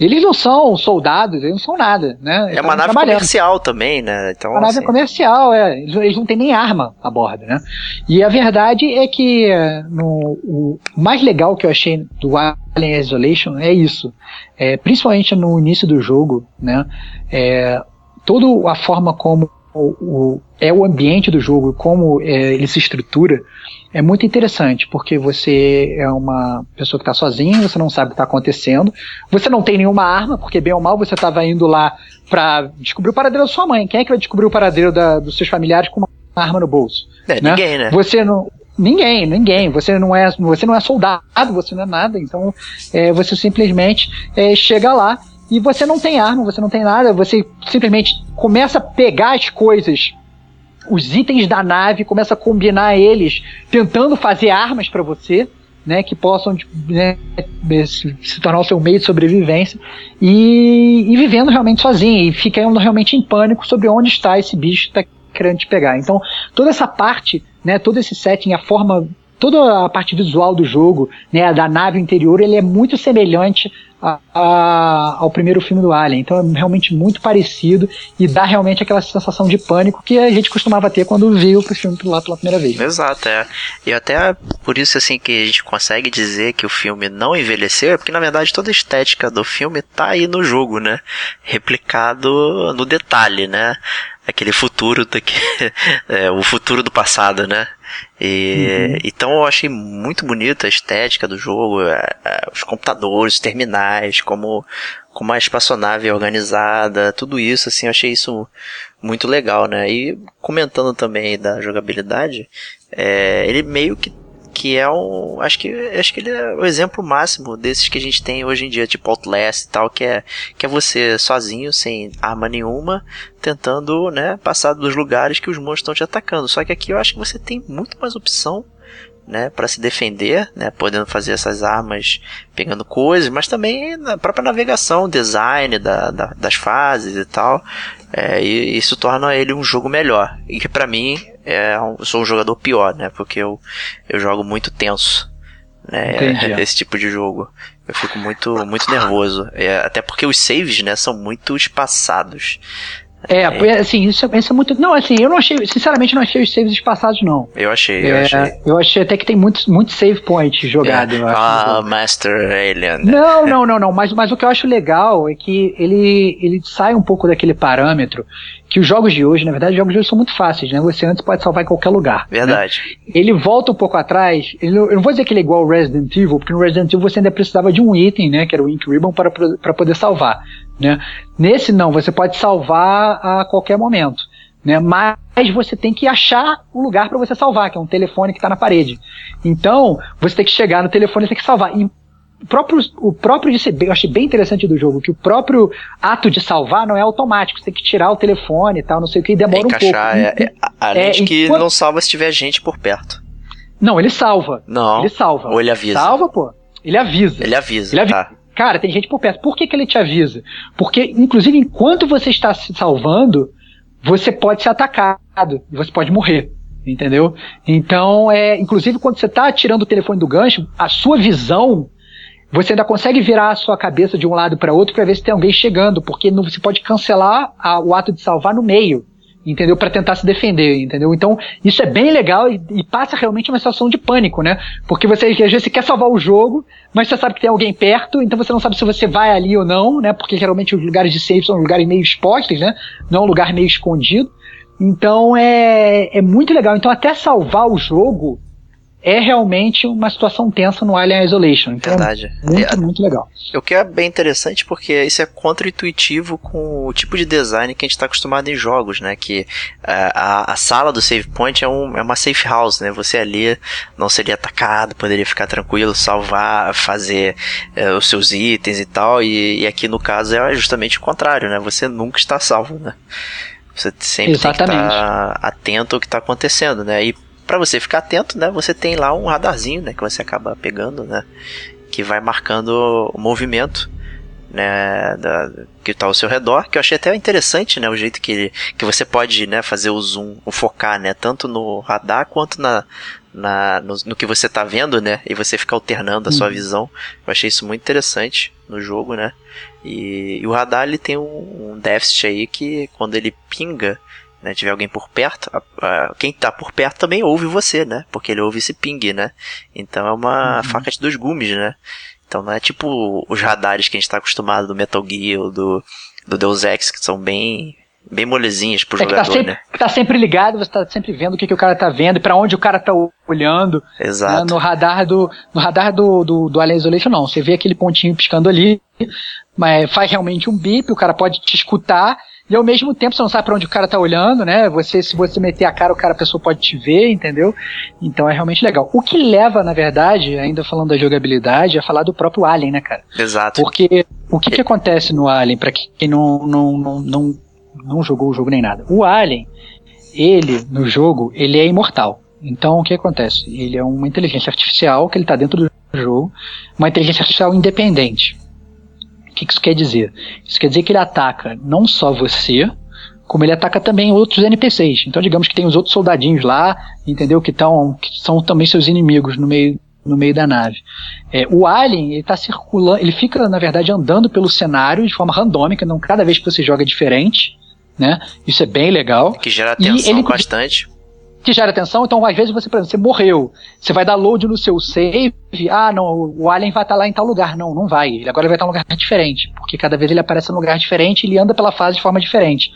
Eles não são soldados, eles não são nada, né? Eles É uma nave comercial também, né? Então, Uma nave assim, comercial, é. Eles, não têm nem arma a bordo, né? E a verdade é que no, o mais legal que eu achei do Alien Isolation é isso. É, principalmente no início do jogo, né? É, toda a forma como o, o- é o ambiente do jogo, como é, ele se estrutura, é muito interessante, porque você é uma pessoa que está sozinha, você não sabe o que está acontecendo, você não tem nenhuma arma, porque bem ou mal você estava indo lá para descobrir o paradeiro da sua mãe. Quem é que vai descobrir o paradeiro da- dos seus familiares com uma arma no bolso? é, né? ninguém, né? Você não. Ninguém, ninguém. Você não é, você não é soldado, você não é nada. Então, é, você simplesmente é, chega lá e você não tem arma, você não tem nada. Você simplesmente começa a pegar as coisas, os itens da nave, começa a combinar eles, tentando fazer armas para você, né, que possam né, se, se tornar o seu meio de sobrevivência e, e vivendo realmente sozinho e ficando realmente em pânico sobre onde está esse bicho que está querendo te pegar. Então, toda essa parte, né, todo esse setting, a forma, toda a parte visual do jogo, né, da nave interior, ele é muito semelhante a, a, ao primeiro filme do Alien. Então é realmente muito parecido e dá realmente aquela sensação de pânico que a gente costumava ter quando viu o filme lá pela primeira vez. Exato, é. E até por isso assim que a gente consegue dizer que o filme não envelheceu, é porque na verdade toda a estética do filme tá aí no jogo, né? Replicado no detalhe, né? Aquele futuro daqui, é, o futuro do passado, né? E, uhum. Então eu achei muito bonita a estética do jogo, é, é, os computadores, os terminais, como, como a espaçonave organizada, tudo isso, assim, eu achei isso muito legal, né? E comentando também da jogabilidade, é, ele meio que que é um. Acho que, acho que ele é o exemplo máximo desses que a gente tem hoje em dia, tipo Outlast e tal, que é, que é você sozinho, sem arma nenhuma, tentando, né, passar dos lugares que os monstros estão te atacando. Só que aqui eu acho que você tem muito mais opção né, para se defender, né, podendo fazer essas armas pegando coisas, mas também na própria navegação, design da, da, das fases e tal, é, e isso torna ele um jogo melhor. E que para mim é um, eu sou um jogador pior, né, porque eu, eu jogo muito tenso. Né, esse tipo de jogo. Eu fico muito, muito nervoso. É, até porque os saves, né, são muito espaçados. É, é, assim, isso, é, isso é muito. Não, assim, eu não achei, sinceramente, não achei os saves espaçados, não. Eu achei, eu é, achei. Eu achei até que tem muitos muito save point jogado. É. Ah, Master Alien. Não, não, não, não. Mas, mas o que eu acho legal é que ele, ele sai um pouco daquele parâmetro que os jogos de hoje, na verdade, os jogos de hoje são muito fáceis, né? Você antes pode salvar em qualquer lugar. Né? Verdade. Né? Ele volta um pouco atrás. Ele, eu não vou dizer que ele é igual ao Resident Evil, porque no Resident Evil você ainda precisava de um item, né? Que era o Ink Ribbon para, para poder salvar. Né? Nesse não, você pode salvar a qualquer momento. Né? Mas você tem que achar o lugar para você salvar, que é um telefone que está na parede. Então, você tem que chegar no telefone e tem que salvar. E o próprio, o próprio eu achei bem interessante do jogo, que o próprio ato de salvar não é automático, você tem que tirar o telefone e tal, não sei o que, e demora Encaixar, um pouco. É, é, além é, de que enquanto... não salva se tiver gente por perto. Não, ele salva. Não. Ele salva. Ou ele avisa. Salva, pô. Ele avisa. Ele avisa. Ele avisa. Tá. Cara, tem gente por perto. Por que, que ele te avisa? Porque, inclusive, enquanto você está se salvando, você pode ser atacado. Você pode morrer. Entendeu? Então, é, inclusive, quando você está tirando o telefone do gancho, a sua visão você ainda consegue virar a sua cabeça de um lado para outro para ver se tem alguém chegando, porque não, você pode cancelar a, o ato de salvar no meio, entendeu? Para tentar se defender, entendeu? Então, isso é bem legal e, e, passa realmente uma situação de pânico, né? Porque você, às vezes, você quer salvar o jogo, mas você sabe que tem alguém perto, então você não sabe se você vai ali ou não, né? Porque geralmente os lugares de safe são lugares meio expostos, né? Não é um lugar meio escondido. Então, é, é muito legal. Então, até salvar o jogo, é realmente uma situação tensa no Alien Isolation. Então, Verdade. É muito, é, muito legal. O que é bem interessante porque isso é contra-intuitivo com o tipo de design que a gente está acostumado em jogos, né? Que uh, a, a, sala do save point é, um, é uma safe house, né? Você ali não seria atacado, poderia ficar tranquilo, salvar, fazer uh, os seus itens e tal. E, e, aqui no caso é justamente o contrário, né? Você nunca está salvo, né? Você sempre Exatamente. tem que estar tá atento ao que está acontecendo, né? E para você ficar atento, né, você tem lá um radarzinho, né, que você acaba pegando, né, que vai marcando o movimento, né, da, que está ao seu redor, que eu achei até interessante, né, o jeito que, ele, que você pode, né, fazer o zoom, o focar, né, tanto no radar quanto na, na no, no que você está vendo, né, e você fica alternando a sua uhum. visão. Eu achei isso muito interessante no jogo, né, e, e o radar ele tem um, um déficit aí que quando ele pinga, né, tiver alguém por perto, a, a, quem tá por perto também ouve você, né? Porque ele ouve esse ping, né? Então é uma uhum. faca de dois gumes, né? Então não é tipo os radares que a gente tá acostumado do Metal Gear ou do, do Deus Ex, que são bem bem molezinhas pro é jogador, tá sempre, né? tá sempre ligado, você tá sempre vendo o que, que o cara tá vendo e para onde o cara tá olhando. Exato. Né? No radar do no radar do, do, do Alien Isolation não, você vê aquele pontinho piscando ali, mas faz realmente um bip, o cara pode te escutar e ao mesmo tempo você não sabe para onde o cara tá olhando, né? Você, se você meter a cara, o cara, a pessoa pode te ver, entendeu? Então é realmente legal. O que leva, na verdade, ainda falando da jogabilidade, a falar do próprio Alien, né, cara? Exato. Porque o que, que acontece no Alien, para quem não, não, não, não, não jogou o jogo nem nada? O Alien, ele, no jogo, ele é imortal. Então o que acontece? Ele é uma inteligência artificial que ele tá dentro do jogo, uma inteligência artificial independente que, que isso quer dizer? Isso quer dizer que ele ataca não só você, como ele ataca também outros NPCs. Então, digamos que tem os outros soldadinhos lá, entendeu? Que, tão, que são também seus inimigos no meio no meio da nave. É, o Alien, ele tá circulando, ele fica, na verdade, andando pelo cenário de forma randômica, não cada vez que você joga é diferente, né? Isso é bem legal. Que gera atenção ele, bastante que gera atenção. Então, às vezes, você, por exemplo, você morreu, você vai dar load no seu save, ah, não, o alien vai estar lá em tal lugar. Não, não vai. Ele agora vai estar em um lugar diferente, porque cada vez ele aparece em um lugar diferente, ele anda pela fase de forma diferente.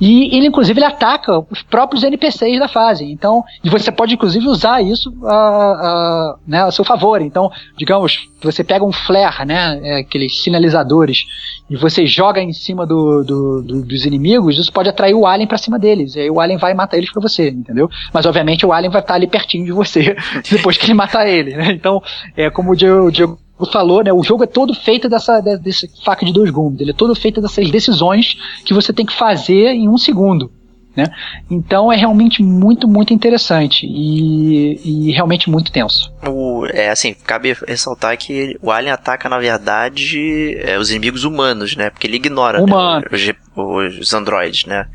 E ele, inclusive, ele ataca os próprios NPCs da fase. Então, e você pode, inclusive, usar isso a, a, né, a seu favor. Então, digamos, você pega um flare, né, é, aqueles sinalizadores, e você joga em cima do, do, do, dos inimigos, isso pode atrair o alien para cima deles. E aí o alien vai matar eles pra você, entendeu? Mas obviamente o alien vai estar ali pertinho de você depois que ele matar ele, né? Então, é como o Diego, falou, né? O jogo é todo feito dessa desse faca de dois gumes. Ele é todo feito dessas decisões que você tem que fazer em um segundo. Né? Então é realmente muito, muito interessante e, e realmente muito tenso. O, é assim, cabe ressaltar que o Alien ataca, na verdade, é, os inimigos humanos, né? Porque ele ignora né, os, os androides, né?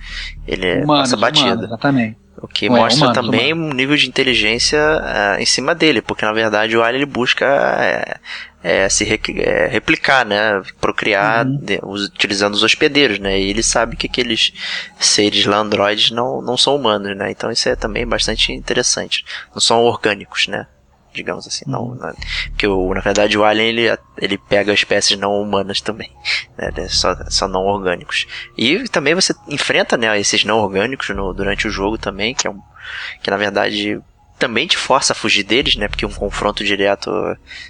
Ele humanos, passa batida. Humanos, exatamente. O que mostra humano, também humano. um nível de inteligência uh, em cima dele, porque na verdade o Alien ele busca é, é, se re, é, replicar, né? Procriar uhum. de, utilizando os hospedeiros, né? E ele sabe que aqueles seres lá androides não, não são humanos, né? Então isso é também bastante interessante. Não são orgânicos, né? Digamos assim. Não, uhum. não, porque o, na verdade o Alien ele, ele pega espécies não humanas também, né, né? só, só não orgânicos. E também você enfrenta né, esses não orgânicos no, durante o jogo também, que é um, que na verdade também te força a fugir deles, né? Porque um confronto direto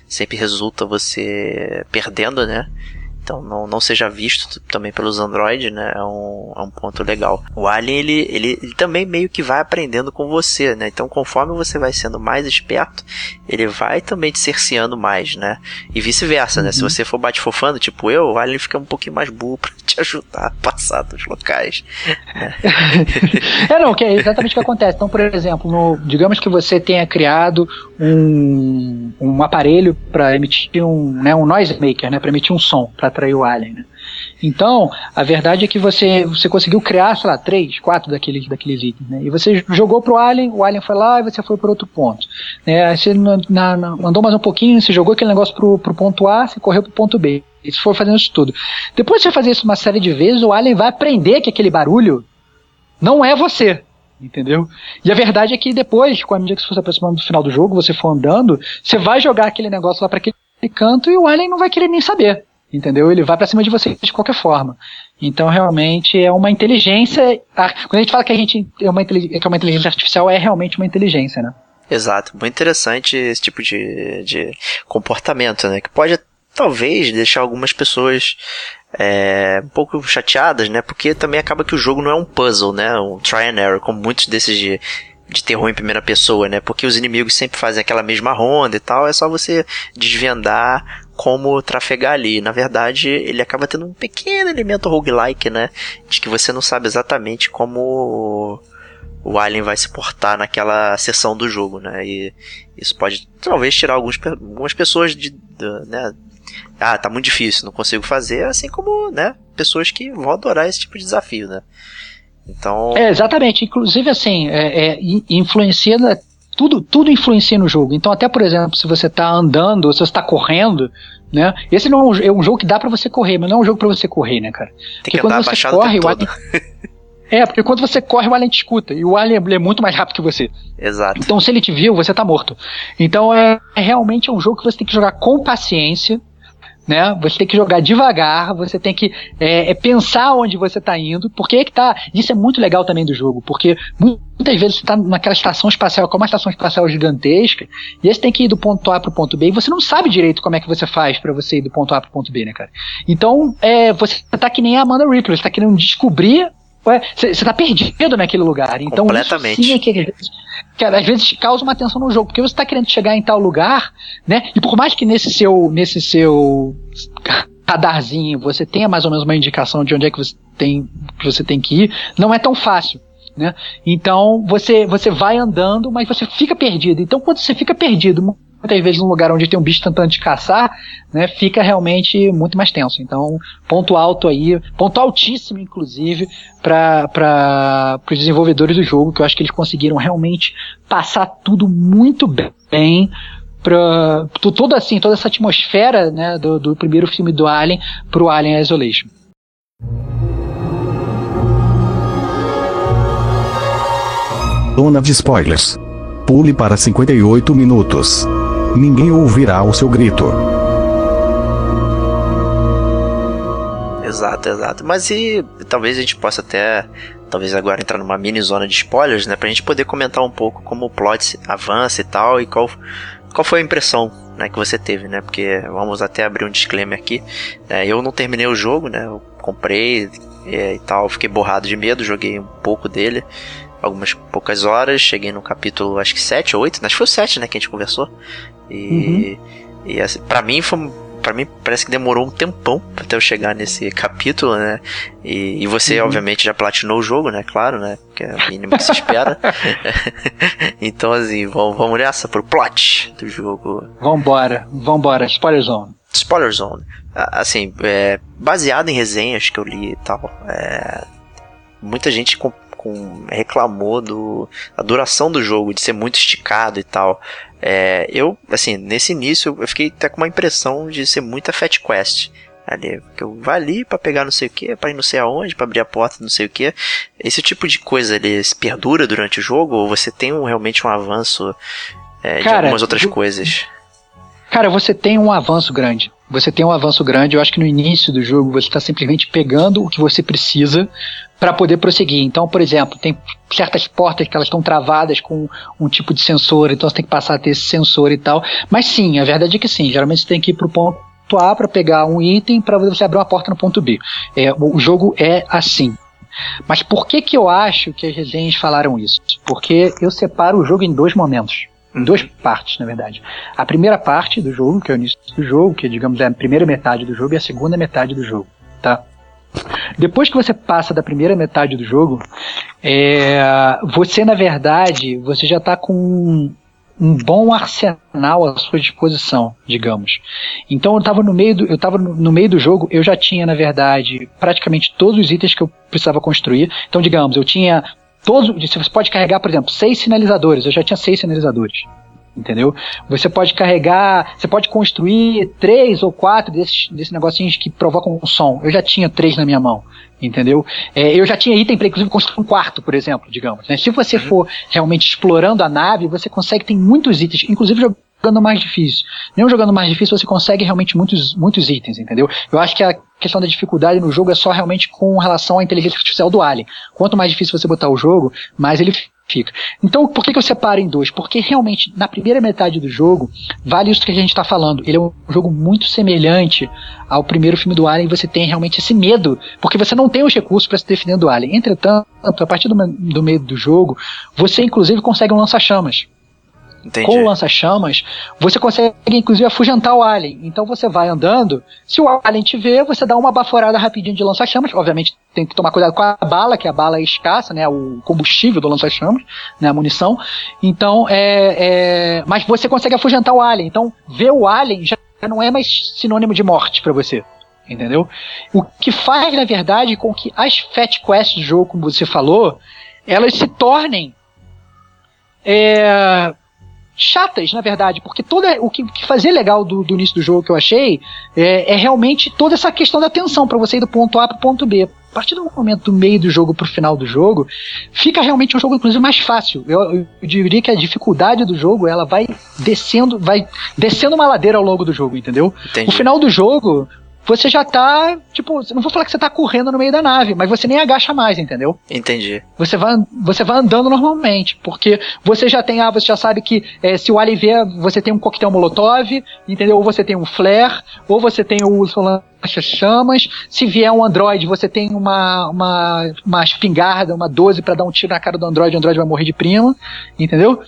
sempre resulta você perdendo, né? Então não, não seja visto também pelos Android, né? É um, é um ponto legal. O Alien, ele, ele, ele, também meio que vai aprendendo com você, né? Então conforme você vai sendo mais esperto, ele vai também te cerceando mais, né? E vice-versa, uhum. né? Se uhum. você for bate-fofando, tipo eu, o Alien fica um pouquinho mais burro pra te ajudar a passar dos locais. É, não, que é exatamente o que acontece. Então, por exemplo, no, digamos que você tenha criado um, um aparelho para emitir um, né, um noise maker, né? Para emitir um som, para atrair o alien, né? Então, a verdade é que você, você conseguiu criar, sei lá, três, quatro daqueles, daqueles itens, né? E você jogou pro alien, o alien foi lá e você foi para outro ponto. Né? Aí você na, na, andou mais um pouquinho, você jogou aquele negócio pro, pro ponto A, você correu pro ponto B. E se for fazendo isso tudo. Depois de você fazer isso uma série de vezes, o alien vai aprender que aquele barulho não é você. Entendeu? E a verdade é que depois, com a medida que você for se aproximando do final do jogo, você for andando, você vai jogar aquele negócio lá para aquele canto e o alien não vai querer nem saber entendeu? Ele vai para cima de você de qualquer forma. Então, realmente, é uma inteligência. Quando a gente fala que a gente é uma, que é uma inteligência artificial, é realmente uma inteligência, né? Exato, muito interessante esse tipo de, de comportamento, né? Que pode talvez deixar algumas pessoas é, um pouco chateadas, né? Porque também acaba que o jogo não é um puzzle, né? Um try and error, como muitos desses de, de terror em primeira pessoa, né? Porque os inimigos sempre fazem aquela mesma ronda e tal, é só você desvendar como trafegar ali. Na verdade, ele acaba tendo um pequeno elemento roguelike, né? De que você não sabe exatamente como o alien vai se portar naquela seção do jogo, né? E isso pode talvez tirar alguns, algumas pessoas de, de né? Ah, tá muito difícil, não consigo fazer, assim como, né? Pessoas que vão adorar esse tipo de desafio, né? Então. É, exatamente. Inclusive, assim, é, é, influencia tudo, tudo influencia no jogo. Então, até por exemplo, se você está andando, se você está correndo, né? Esse não é um, é um jogo que dá para você correr, mas não é um jogo para você correr, né, cara? Tem porque que quando você corre, o, alien... É, porque quando você corre, o alien te escuta. E o alien é muito mais rápido que você. Exato. Então, se ele te viu, você tá morto. Então, é, é realmente um jogo que você tem que jogar com paciência né? Você tem que jogar devagar, você tem que é, é pensar onde você está indo, porque é que tá. Isso é muito legal também do jogo, porque muitas vezes você está naquela estação espacial, que uma estação espacial gigantesca, e aí você tem que ir do ponto A para o ponto B, e você não sabe direito como é que você faz para você ir do ponto A para o ponto B, né, cara? Então, é, você está que nem a Amanda Ripley, você está querendo descobrir você está perdido naquele lugar. Então, Completamente. Isso sim é que, que às vezes causa uma tensão no jogo, porque você está querendo chegar em tal lugar, né? E por mais que nesse seu, nesse seu radarzinho você tenha mais ou menos uma indicação de onde é que você tem que, você tem que ir, não é tão fácil. Né? Então você, você vai andando, mas você fica perdido. Então quando você fica perdido, muitas vezes num lugar onde tem um bicho tentando te caçar, né, fica realmente muito mais tenso. Então, ponto alto aí, ponto altíssimo, inclusive, para os desenvolvedores do jogo, que eu acho que eles conseguiram realmente passar tudo muito bem para toda assim, toda essa atmosfera né, do, do primeiro filme do Alien pro Alien Isolation. Dona de spoilers. Pule para 58 minutos. Ninguém ouvirá o seu grito. Exato, exato. Mas e talvez a gente possa até, talvez agora entrar numa mini zona de spoilers, né? Pra gente poder comentar um pouco como o plot avança e tal, e qual, qual foi a impressão né, que você teve, né? Porque vamos até abrir um disclaimer aqui. Né, eu não terminei o jogo, né? Eu comprei é, e tal, fiquei borrado de medo, joguei um pouco dele. Algumas poucas horas, cheguei no capítulo acho que 7 ou 8, acho que foi o 7, né, que a gente conversou. E, uhum. e assim, pra mim foi para mim parece que demorou um tempão até eu chegar nesse capítulo, né? E, e você, uhum. obviamente, já platinou o jogo, né? Claro, né? Que é o mínimo que se espera. então, assim, vamos, vamos nessa pro plot do jogo. Vambora, vambora, Spoiler Zone. Spoiler Zone. Assim, é, baseado em resenhas que eu li e tal, é, muita gente com, reclamou do, da duração do jogo, de ser muito esticado e tal. É, eu, assim, nesse início eu fiquei até com uma impressão de ser muita Fat Quest. Ali, que eu vou ali para pegar não sei o que, para ir não sei aonde, para abrir a porta não sei o que. Esse tipo de coisa ele se perdura durante o jogo ou você tem um, realmente um avanço é, Cara, de algumas outras eu, coisas? Cara, você tem um avanço grande. Você tem um avanço grande. Eu acho que no início do jogo você está simplesmente pegando o que você precisa para poder prosseguir. Então, por exemplo, tem certas portas que elas estão travadas com um tipo de sensor, então você tem que passar a ter esse sensor e tal. Mas sim, a verdade é que sim. Geralmente você tem que ir para o ponto A para pegar um item para você abrir uma porta no ponto B. É, o jogo é assim. Mas por que que eu acho que as resenhas falaram isso? Porque eu separo o jogo em dois momentos em duas partes, na verdade. A primeira parte do jogo, que é o início do jogo, que digamos é a primeira metade do jogo, e a segunda metade do jogo, tá? Depois que você passa da primeira metade do jogo, é, você na verdade você já está com um bom arsenal à sua disposição, digamos. Então eu estava no meio do, eu tava no meio do jogo, eu já tinha na verdade praticamente todos os itens que eu precisava construir. Então digamos, eu tinha todos, você pode carregar, por exemplo, seis sinalizadores. Eu já tinha seis sinalizadores. Entendeu? Você pode carregar, você pode construir três ou quatro desses, desses negocinhos que provocam um som. Eu já tinha três na minha mão, entendeu? É, eu já tinha item para inclusive construir um quarto, por exemplo, digamos. Né? Se você uhum. for realmente explorando a nave, você consegue ter muitos itens, inclusive jogando mais difícil. Mesmo jogando mais difícil, você consegue realmente muitos, muitos itens, entendeu? Eu acho que a questão da dificuldade no jogo é só realmente com relação à inteligência artificial do Alien. Quanto mais difícil você botar o jogo, mais ele fica. Então, por que, que eu separo em dois? Porque realmente, na primeira metade do jogo, vale isso que a gente está falando. Ele é um jogo muito semelhante ao primeiro filme do Alien. Você tem realmente esse medo, porque você não tem os recursos para se defender do Alien. Entretanto, a partir do, do medo do jogo, você inclusive consegue um lança-chamas. Entendi. Com lança-chamas, você consegue inclusive afugentar o alien. Então você vai andando, se o alien te vê, você dá uma baforada rapidinho de lança-chamas. Obviamente tem que tomar cuidado com a bala, que a bala é escassa, né? O combustível do lança-chamas, né? A munição. Então, é, é, Mas você consegue afugentar o alien. Então, ver o alien já não é mais sinônimo de morte para você entendeu? O que faz, na verdade, com que as Fat Quests do jogo, como você falou, elas se tornem é, chatas, na verdade, porque toda o que, que fazia legal do, do, início do jogo que eu achei é, é realmente toda essa questão da tensão para você ir do ponto A para o ponto B. A partir do momento do meio do jogo para o final do jogo, fica realmente um jogo inclusive mais fácil. Eu, eu, diria que a dificuldade do jogo ela vai descendo, vai descendo uma ladeira ao longo do jogo, entendeu? Entendi. O final do jogo, você já tá, tipo, não vou falar que você tá correndo no meio da nave, mas você nem agacha mais, entendeu? Entendi. Você vai, você vai andando normalmente, porque você já tem, ah, você já sabe que é, se o alien vier, você tem um coquetel molotov, entendeu? Ou você tem um flare, ou você tem o lança-chamas, se vier um android, você tem uma, uma, uma espingarda, uma 12 para dar um tiro na cara do android, o android vai morrer de prima, entendeu?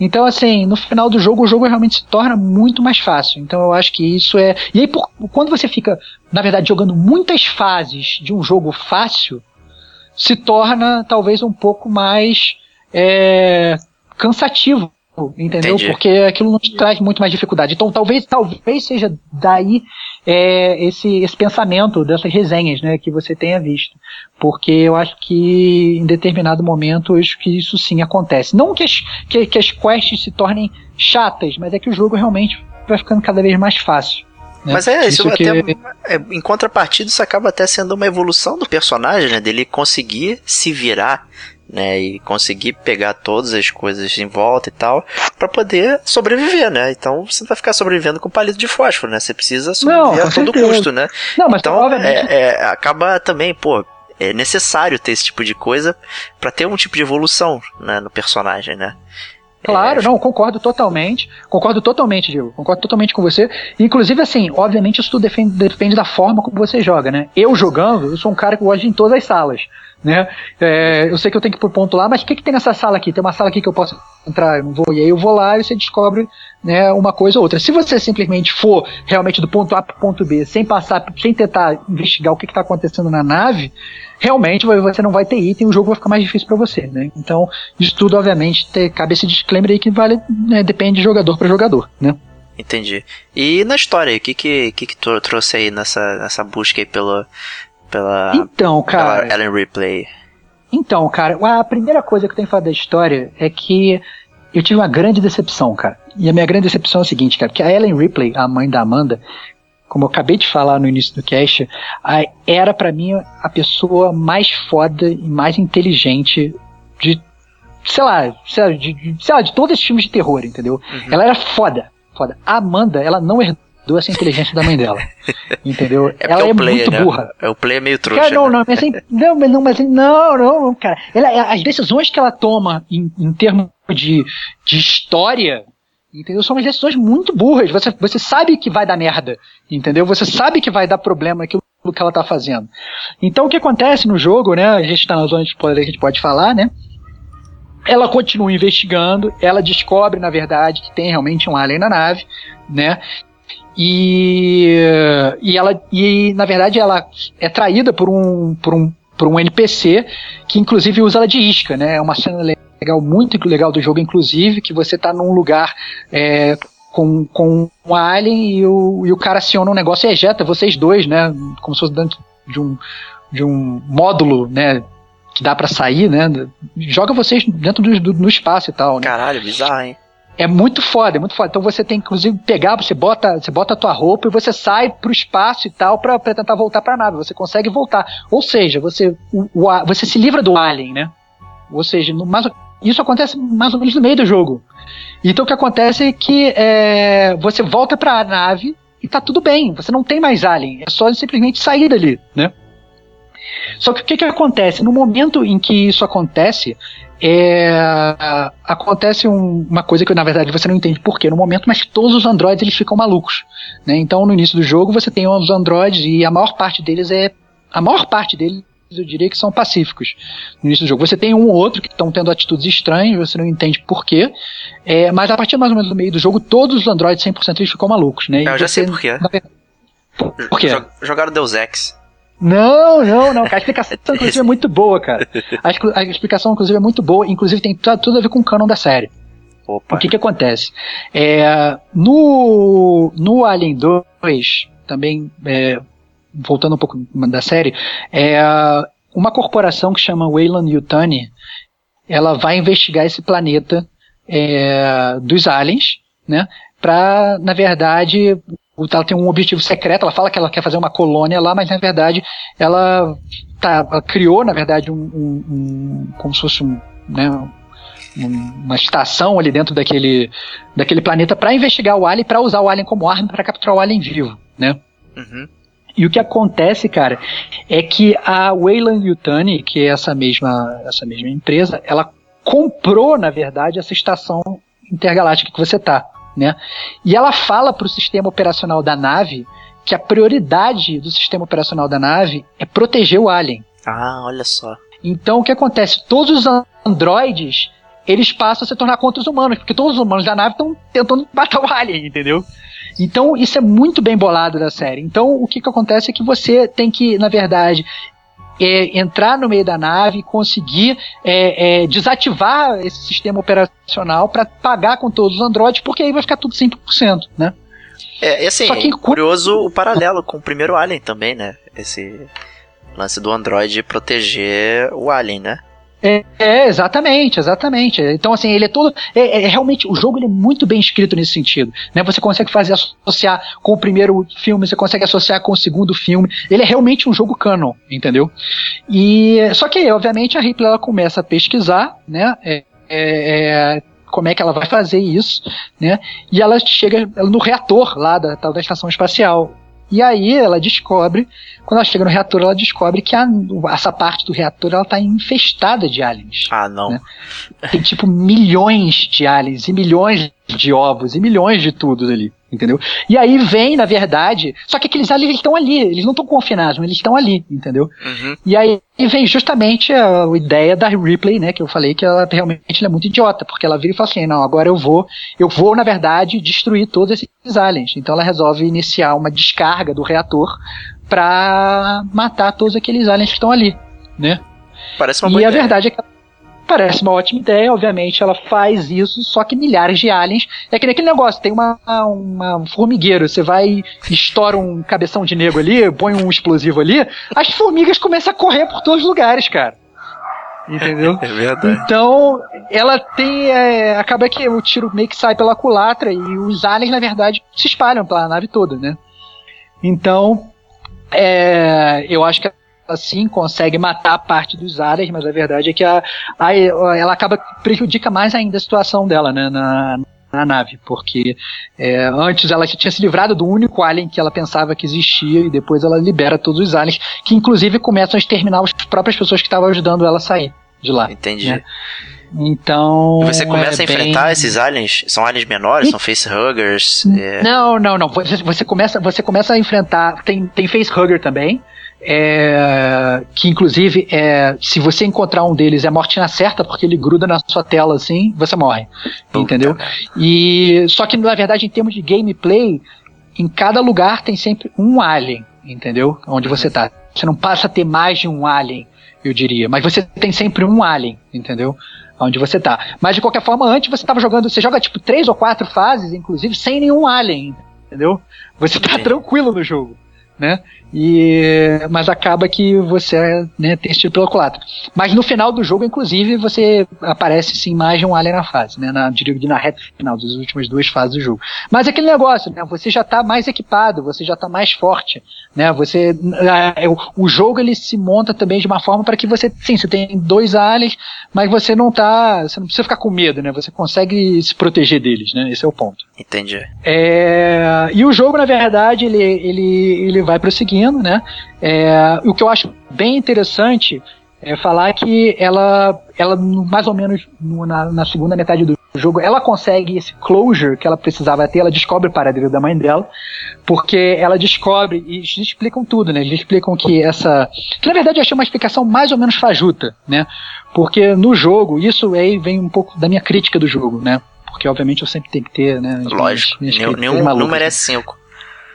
Então, assim, no final do jogo, o jogo realmente se torna muito mais fácil. Então, eu acho que isso é. E aí, por... quando você fica, na verdade, jogando muitas fases de um jogo fácil, se torna talvez um pouco mais é... cansativo entendeu? Entendi. Porque aquilo não te traz muito mais dificuldade. Então talvez, talvez seja daí é, esse, esse pensamento dessas resenhas, né, que você tenha visto. Porque eu acho que em determinado momento eu acho que isso sim acontece. Não que as, que, que as quests se tornem chatas, mas é que o jogo realmente vai ficando cada vez mais fácil. né? Mas é, isso, que- até, é, em contrapartida, isso acaba até sendo uma evolução do personagem, né? Dele conseguir se virar, né? E conseguir pegar todas as coisas em volta e tal, pra poder sobreviver, né? Então você não vai ficar sobrevivendo com palito de fósforo, né? Você precisa sobreviver com a todo certeza. custo, né? Não, mas então, obviamente é, é, acaba também, pô, é necessário ter esse tipo de coisa pra ter um tipo de evolução né, no personagem, né? Claro, não, concordo totalmente. Concordo totalmente, Diego. Concordo totalmente com você. Inclusive, assim, obviamente isso tudo defende- depende da forma como você joga, né? Eu jogando, eu sou um cara que gosta em todas as salas, né? É, eu sei que eu tenho que ir pro ponto lá, mas o que, que tem nessa sala aqui? Tem uma sala aqui que eu posso entrar, eu não vou, e aí eu vou lá e você descobre né, uma coisa ou outra. Se você simplesmente for realmente do ponto A pro ponto B, sem passar, sem tentar investigar o que, que tá acontecendo na nave, realmente você não vai ter item e o jogo vai ficar mais difícil para você, né? Então, isso tudo, obviamente, ter, cabe esse disclaimer aí que vale, né, depende de jogador para jogador, né? Entendi. E na história, o que que, que, que tu trouxe aí nessa, nessa busca aí pelo, pela, Então, pela cara, Ellen Ripley? então, cara, a primeira coisa que eu tenho que falar da história é que eu tive uma grande decepção, cara. E a minha grande decepção é o seguinte, cara, que a Ellen Ripley, a mãe da Amanda, como eu acabei de falar no início do cast, a- era pra mim a pessoa mais foda e mais inteligente de, sei lá, sei lá, de, de- sei lá, de todos esses filmes de terror, entendeu? Uhum. Ela era foda, foda. A Amanda, ela não herdou essa inteligência da mãe dela, entendeu? É ela é é o player, muito né? burra. É o player meio trouxa. Cara, não, né? não, mas assim, não, não, mas não, não, não, cara. Ela, as decisões que ela toma em, em termos de, de história, entendeu? São umas decisões muito burras. Você, você sabe que vai dar merda, entendeu? Você sabe que vai dar problema aquilo que ela tá fazendo. Então o que acontece no jogo, né? A gente tá na zona de spoiler, a gente pode falar, né? Ela continua investigando, ela descobre, na verdade, que tem realmente um alien na nave, né? E, e ela e na verdade ela é traída por um por um por um NPC que inclusive usa ela de isca, né? É uma cena legal, muito legal do jogo, inclusive, que você tá num lugar é, com, com um alien e o, e o cara aciona um negócio e ejeta vocês dois, né? Como se fosse dentro de um, de um módulo, né? Que dá pra sair, né? Joga vocês dentro do, do, no espaço e tal, né? Caralho, bizarro, hein? É muito foda, é muito foda. Então você tem inclusive, pegar, você bota, você bota a tua roupa e você sai pro espaço e tal pra, pra tentar voltar pra nave. Você consegue voltar. Ou seja, você, o, o você se livra do alien, né? Ou seja, no, mais, isso acontece mais ou menos no meio do jogo. Então o que acontece é que é, você volta pra nave e tá tudo bem. Você não tem mais alien. É só simplesmente sair dali, né? Só que o que, que acontece? No momento em que isso acontece, é, acontece um- uma coisa que na verdade você não entende por quê no momento, mas todos os androides eles ficam malucos. Né? Então no início do jogo você tem os androides e a maior parte deles é. A maior parte deles eu diria que são pacíficos no início do jogo. Você tem um ou outro que estão tendo atitudes estranhas, você não entende por quê. É, mas a partir mais ou menos do meio do jogo, todos os androides 100% eles ficam malucos, né? E É, eu já sei você- por quê. na verdade- Por quê? Jo- Jogaram Deus Ex. Não, não, não. cara. A explicação, inclusive, é muito boa, cara. A, a explicação, inclusive, é muito boa. Inclusive, tem tu- tudo a ver com o canon da série. Opa. O que que acontece? É, no, no Alien 2, também, é, voltando um pouco da série, é, uma corporação que chama Weyland Yutani, ela vai investigar esse planeta é, dos aliens, né? Pra, na verdade, ela tem um objetivo secreto, ela fala que ela quer fazer uma colônia lá, mas na verdade ela, tá, ela criou, na verdade, um, um- um- como se fosse um, né, um- uma estação ali dentro daquele, daquele planeta para investigar o alien, para usar o alien como arma para capturar o alien vivo, né? Uhum. E o que acontece, cara, é que a Weyland Yutani, que é essa mesma, essa mesma empresa, ela comprou, na verdade, essa estação intergaláctica que você tá, né? E ela fala para o sistema operacional da nave que a prioridade do sistema operacional da nave é proteger o alien. Ah, olha só. Então o que acontece? Todos os androides eles passam a se tornar contra os humanos, porque todos os humanos da nave estão tentando matar o alien, entendeu? Então isso é muito bem bolado da série. Então o que, que acontece é que você tem que, na verdade, é, entrar no meio da nave e conseguir é, é, desativar esse sistema operacional para pagar com todos os androides, porque aí vai ficar tudo 100%, né? É, e assim, Só que, curioso o paralelo com o primeiro Alien também, né? Esse lance do Android proteger o Alien, né? É, é, exatamente, exatamente. Então, assim, ele é todo. É, é, realmente, o jogo ele é muito bem escrito nesse sentido. Né? Você consegue fazer associar com o primeiro filme, você consegue associar com o segundo filme. Ele é realmente um jogo canon, entendeu? E só que, obviamente, a Ripley ela começa a pesquisar, né? É, é, é como é que ela vai fazer isso, né? E ela chega no reator lá da, da estação espacial. E aí ela descobre, quando ela chega no reator, ela descobre que a, essa parte do reator ela tá infestada de aliens. Ah, não. Né? Tem tipo milhões de aliens e milhões de ovos e milhões de tudo ali entendeu? E aí vem, na verdade, só que aqueles aliens estão ali, eles não estão confinados, eles estão ali, entendeu? Uhum. E aí vem justamente a, a, ideia da Ripley, né, que eu falei que ela realmente é muito idiota, porque ela vira e fala assim, não, agora eu vou, eu vou, na verdade, destruir todos esses aliens. Então ela resolve iniciar uma descarga do reator para matar todos aqueles aliens que estão ali, né? Parece uma e boa a ideia. verdade é que Parece uma ótima ideia, obviamente ela faz isso, só que milhares de aliens. É que nem aquele negócio, tem uma, uma um formigueiro, você vai, estoura um cabeção de negro ali, põe um explosivo ali, as formigas começam a correr por todos os lugares, cara. Entendeu? É verdade. Então, ela tem. É, acaba que o tiro meio que sai pela culatra e os aliens, na verdade, se espalham pela nave toda, né? Então, é, eu acho que assim consegue matar parte dos aliens, mas a verdade é que a, a, ela acaba prejudica mais ainda a situação dela, né, na, na nave, porque é, antes ela tinha se livrado do único alien que ela pensava que existia e depois ela libera todos os aliens, que inclusive começam a exterminar as próprias pessoas que estavam ajudando ela a sair de lá. Entendi. Né? Então. E você começa é a enfrentar bem... esses aliens? São aliens menores? E... São facehuggers? É... Não, não, não. Você, você, começa, você começa a enfrentar. Tem, tem facehugger também é, que inclusive é, se você encontrar um deles é morte na certa porque ele gruda na sua tela assim você morre Puta entendeu? e só que na verdade em termos de gameplay em cada lugar tem sempre um alien entendeu? Onde você tá. Você não passa a ter mais de um alien eu diria mas você tem sempre um alien entendeu? Onde você tá. Mas de qualquer forma antes você estava jogando você joga tipo três ou quatro fases inclusive sem nenhum alien entendeu? Você tá tranquilo no jogo né? E, mas acaba que você né, tem esse pela culatra. Mas no final do jogo, inclusive, você aparece sim mais de um alien na fase, né? Na, diria na reta final das últimas duas fases do jogo. Mas é aquele negócio, né? Você já está mais equipado, você já está mais forte, né? Você, é, o, o, jogo ele se monta também de uma forma para que você, sim, você tem dois aliens, mas você não tá, você não precisa ficar com medo, né? Você consegue se proteger deles, né? Esse é o ponto. Entendi. É, e o jogo, na verdade, ele, ele, ele vai prosseguindo, né? É, o que eu acho bem interessante é falar que ela, ela mais ou menos no, na, na, segunda metade do jogo, ela consegue esse closure que ela precisava ter, ela descobre o paradeiro da mãe dela, porque ela descobre, e eles explicam tudo, né? Eles explicam que essa. Que na verdade eu achei uma explicação mais ou menos fajuta, né? Porque no jogo, isso aí vem um pouco da minha crítica do jogo, né? Porque obviamente eu sempre tenho que ter, né? Lógico, nenhum, nenhum não merece cinco.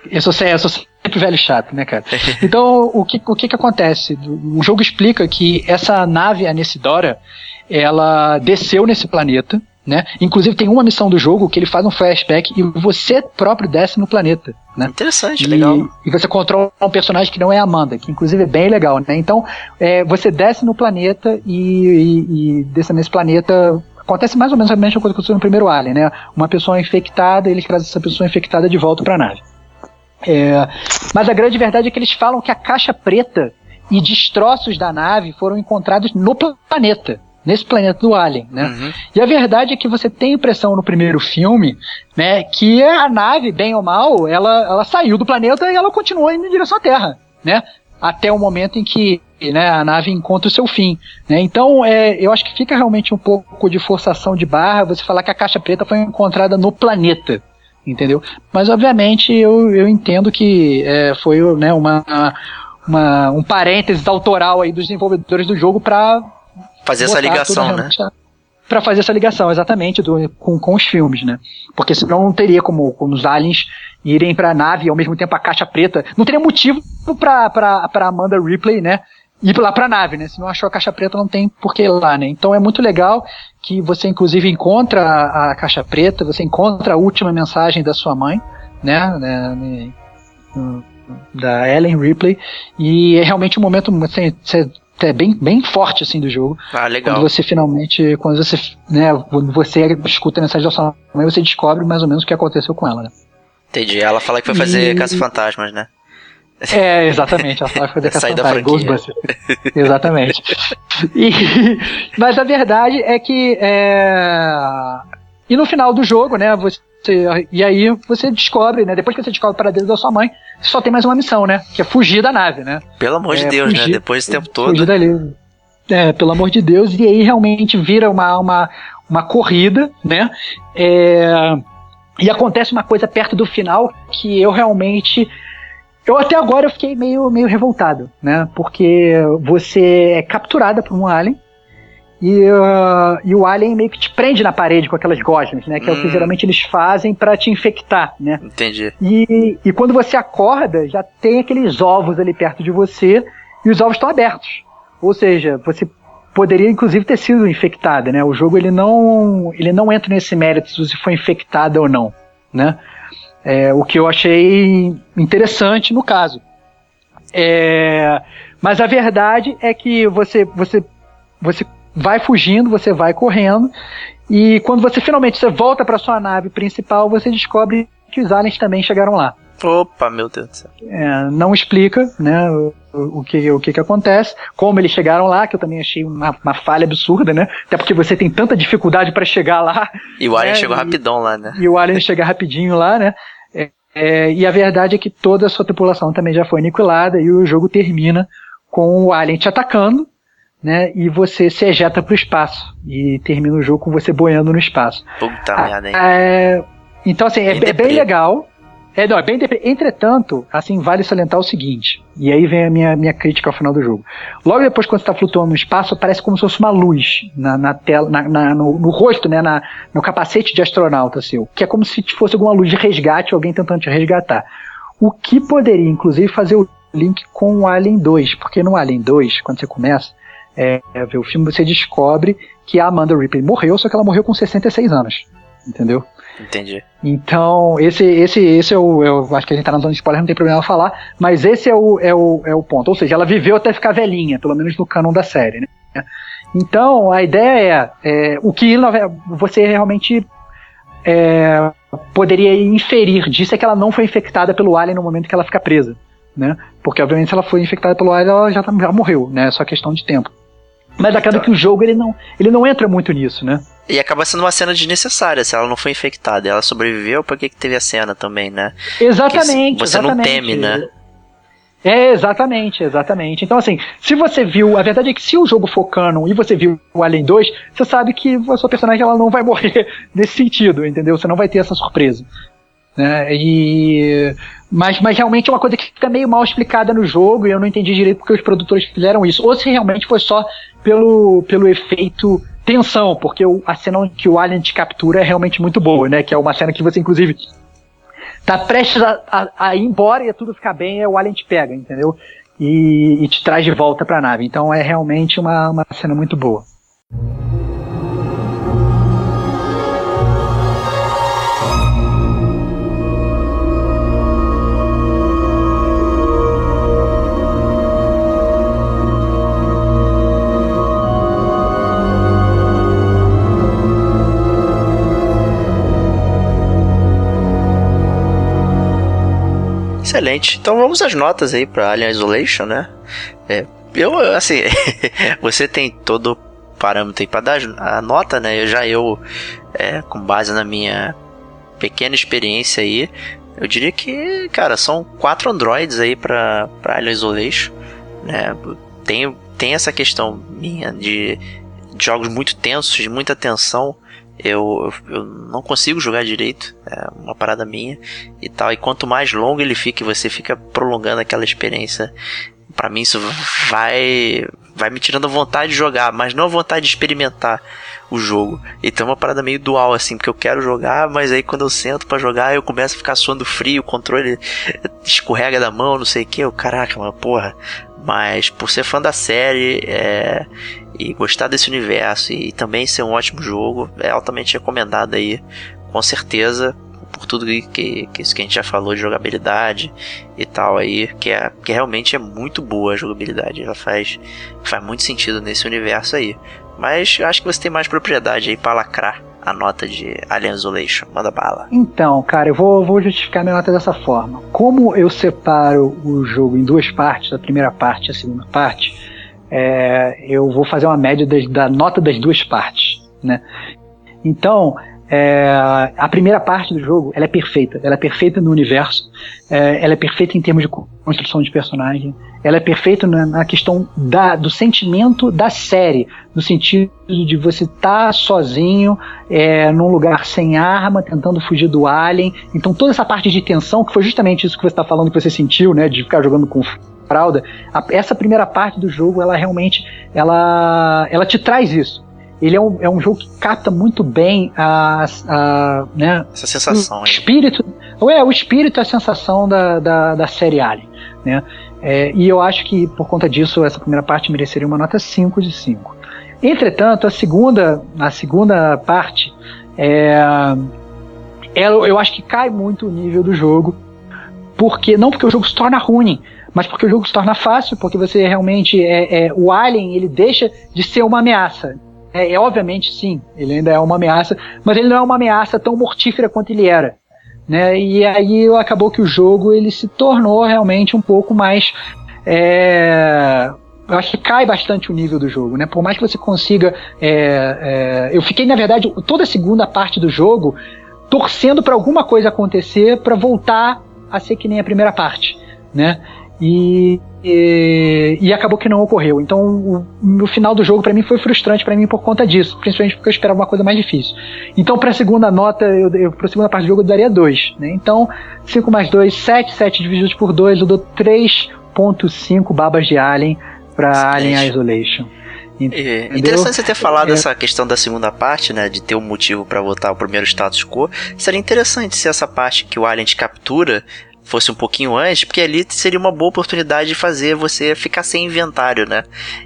Eu sou, eu sou sempre velho chato, né, cara? Então, o que, o que que acontece? O jogo explica que essa nave Anessidora, ela desceu nesse planeta, né? Inclusive tem uma missão do jogo que ele faz um flashback e você próprio desce no planeta, né? Interessante, e, legal. E você controla um personagem que não é Amanda, que inclusive é bem legal, né? Então, é, você desce no planeta e, e, e desce nesse planeta acontece mais ou menos a mesma coisa que aconteceu no primeiro Alien, né? Uma pessoa infectada, eles trazem essa pessoa infectada de volta para a nave. É, mas a grande verdade é que eles falam que a caixa preta e destroços da nave foram encontrados no planeta. Nesse planeta do Alien, né? Uhum. E a verdade é que você tem a impressão no primeiro filme, né, que a nave, bem ou mal, ela, ela saiu do planeta e ela continuou indo em direção à Terra, né? Até o momento em que né, a nave encontra o seu fim. Né? Então, é, eu acho que fica realmente um pouco de forçação de barra você falar que a caixa preta foi encontrada no planeta entendeu? Mas obviamente eu, eu entendo que é, foi né, uma, uma, um parênteses autoral aí dos desenvolvedores do jogo para fazer essa ligação, né? Para fazer essa ligação, exatamente, do, com, com os filmes, né? Porque senão não teria como, como os aliens irem para a nave e ao mesmo tempo a caixa preta. Não teria motivo para Amanda Ripley, né? ir lá pra nave, né? Se não achou a caixa preta, não tem por que ir lá, né? Então é muito legal que você, inclusive, encontra a, a caixa preta, você encontra a última mensagem da sua mãe, né? né, né da Ellen Ripley, e é realmente um momento assim, é bem, bem forte assim do jogo. Ah, legal. Quando você finalmente, quando você, né, quando você escuta a mensagem da sua mãe, você descobre mais ou menos o que aconteceu com ela, né? Entendi. Ela fala que vai fazer e... Caça Fantasmas, né? É, exatamente, ela fala que vai fazer Caça Fantasmas. Ghostbusters. exatamente. E, mas a verdade é que é... e no final do jogo, né, você e aí você descobre, né? Depois que você descobre o paradeiro da sua mãe, só tem mais uma missão, né? Que é fugir da nave, né? Pelo amor é, de Deus, né? fugir, né? Depois desse tempo todo. Fugir dali. É, pelo amor de Deus. E aí realmente vira uma, uma, uma corrida, né? É, e acontece uma coisa perto do final que eu realmente. Eu até agora eu fiquei meio, meio revoltado, né? Porque você é capturada por um alien e, uh, e o alien meio que te prende na parede com aquelas gosmas, né? Que hum. é o que hum. geralmente eles fazem para te infectar, né? Entendi. E, e quando você acorda, já tem aqueles ovos ali perto de você e os ovos estão abertos. Ou seja, você poderia inclusive ter sido infectada, né? O jogo ele não, ele não entra nesse mérito se foi infectada ou não, né? É, o que eu achei interessante no caso. É, mas a verdade é que você, você, você vai fugindo, você vai correndo, e quando você finalmente você volta para sua nave principal, você descobre que os aliens também chegaram lá. Opa, meu Deus do céu. É, não explica, né, o, o, que, o que que acontece, como eles chegaram lá, que eu também achei uma, uma falha absurda, né, até porque você tem tanta dificuldade para chegar lá. E o alien né, chegou e, rapidão lá, né. E o alien chega rapidinho lá, né, é, é, e a verdade é que toda a sua tripulação também já foi aniquilada e o jogo termina com o alien te atacando, né? E você se ejeta pro espaço. E termina o jogo com você boiando no espaço. Puta ah, merda, hein? É, então, assim, é, é, bem legal. É, não, é bem Entretanto, assim, vale salientar o seguinte, e aí vem a minha, minha crítica ao final do jogo. Logo depois, quando você está flutuando no espaço, parece como se fosse uma luz na, na tela, na, na, no, no, rosto, né, na, no capacete de astronauta seu, que é como se fosse alguma luz de resgate, alguém tentando te resgatar. O que poderia, inclusive, fazer o link com o Alien 2, porque no Alien 2, quando você começa, é, é, ver o filme, você descobre que a Amanda Ripley morreu, só que ela morreu com 66 anos. Entendeu? Entendi. Então, esse, esse, esse é o. Eu acho que a gente tá na zona de spoiler, não tem problema falar, mas esse é o, é, o, é o ponto. Ou seja, ela viveu até ficar velhinha, pelo menos no canon da série, né? Então, a ideia é, é o que você realmente é, poderia inferir disso é que ela não foi infectada pelo alien no momento que ela fica presa, né? Porque obviamente se ela foi infectada pelo alien, ela já, tá, já morreu, né? É só questão de tempo. Mas acaba então. que o jogo ele não, ele não entra muito nisso, né? E acaba sendo uma cena desnecessária, se ela não foi infectada. Ela sobreviveu, por que, que teve a cena também, né? Exatamente. você exatamente. não teme, né? É, exatamente, exatamente. Então, assim, se você viu. A verdade é que se o jogo for canon e você viu o Alien 2, você sabe que a sua personagem ela não vai morrer nesse sentido, entendeu? Você não vai ter essa surpresa. Né? E mas, mas realmente é uma coisa que fica meio mal explicada no jogo e eu não entendi direito porque os produtores fizeram isso. Ou se realmente foi só pelo, pelo efeito tensão, porque o, a cena que o Alien te captura é realmente muito boa, né? Que é uma cena que você, inclusive, tá prestes a, a, a ir embora e tudo ficar bem, e o Alien te pega, entendeu? E, e te traz de volta pra nave. Então é realmente uma, uma cena muito boa. Excelente. Então vamos às notas aí para Alien Isolation, né? É, eu, assim, você tem todo o parâmetro aí para dar a nota, né? Eu já eu, é, com base na minha pequena experiência aí, eu diria que, cara, são quatro androids aí para Alien Isolation, né? Tem, tem essa questão minha de, de jogos muito tensos, de muita tensão, eu, eu não consigo jogar direito, é uma parada minha e tal. E quanto mais longo ele fica, você fica prolongando aquela experiência. Para mim isso vai vai me tirando a vontade de jogar, mas não a vontade de experimentar o jogo. Então é uma parada meio dual assim, porque eu quero jogar, mas aí quando eu sento para jogar, eu começo a ficar suando frio, o controle escorrega da mão, não sei o que. Eu, caraca, mano, porra, Mas por ser fã da série é, e gostar desse universo e também ser um ótimo jogo, é altamente recomendado aí, com certeza, por tudo que, que, isso que a gente já falou de jogabilidade e tal aí, que, é, que realmente é muito boa a jogabilidade, ela faz, faz muito sentido nesse universo aí. Mas acho que você tem mais propriedade aí para lacrar a nota de Alien Isolation. Manda bala. Então, cara, eu vou, vou justificar minha nota dessa forma. Como eu separo o jogo em duas partes, a primeira parte e a segunda parte, é, eu vou fazer uma média das, da nota das duas partes, né? Então, é, a primeira parte do jogo ela é perfeita. Ela é perfeita no universo, é, ela é perfeita em termos de construção de personagem, ela é perfeita na, na questão da, do sentimento da série, no sentido de você estar tá sozinho é, num lugar sem arma, tentando fugir do alien. Então toda essa parte de tensão, que foi justamente isso que você está falando que você sentiu, né, de ficar jogando com fralda, a, essa primeira parte do jogo, ela realmente, ela, ela te traz isso ele é um, é um jogo que capta muito bem a, a né, essa sensação o espírito é o espírito a sensação da, da, da série Alien né? É, e eu acho que por conta disso essa primeira parte mereceria uma nota 5 de 5 entretanto a segunda a segunda parte é, é, eu acho que cai muito o nível do jogo porque não porque o jogo se torna ruim mas porque o jogo se torna fácil, porque você realmente é, é, o Alien ele deixa de ser uma ameaça. É, é, obviamente sim, ele ainda é uma ameaça, mas ele não é uma ameaça tão mortífera quanto ele era. Né? E aí acabou que o jogo ele se tornou realmente um pouco mais. É, eu acho que cai bastante o nível do jogo, né? Por mais que você consiga. É, é, eu fiquei, na verdade, toda a segunda parte do jogo torcendo para alguma coisa acontecer para voltar a ser que nem a primeira parte, né? E, e, e, acabou que não ocorreu. Então, o, o final do jogo para mim foi frustrante para mim por conta disso, principalmente porque eu esperava uma coisa mais difícil. Então, para a segunda nota, eu, eu para a segunda parte do jogo eu daria 2, né? Então, 5 mais 2, 7, 7 divididos por 2, eu dou 3.5 babas de Alien para Alien Isolation. Entendeu? Interessante você ter falado é, essa questão da segunda parte, né? De ter um motivo para voltar ao primeiro status quo. Seria interessante se essa parte que o Alien te captura fosse um pouquinho antes, porque ali seria uma boa oportunidade de fazer você ficar sem inventário, né?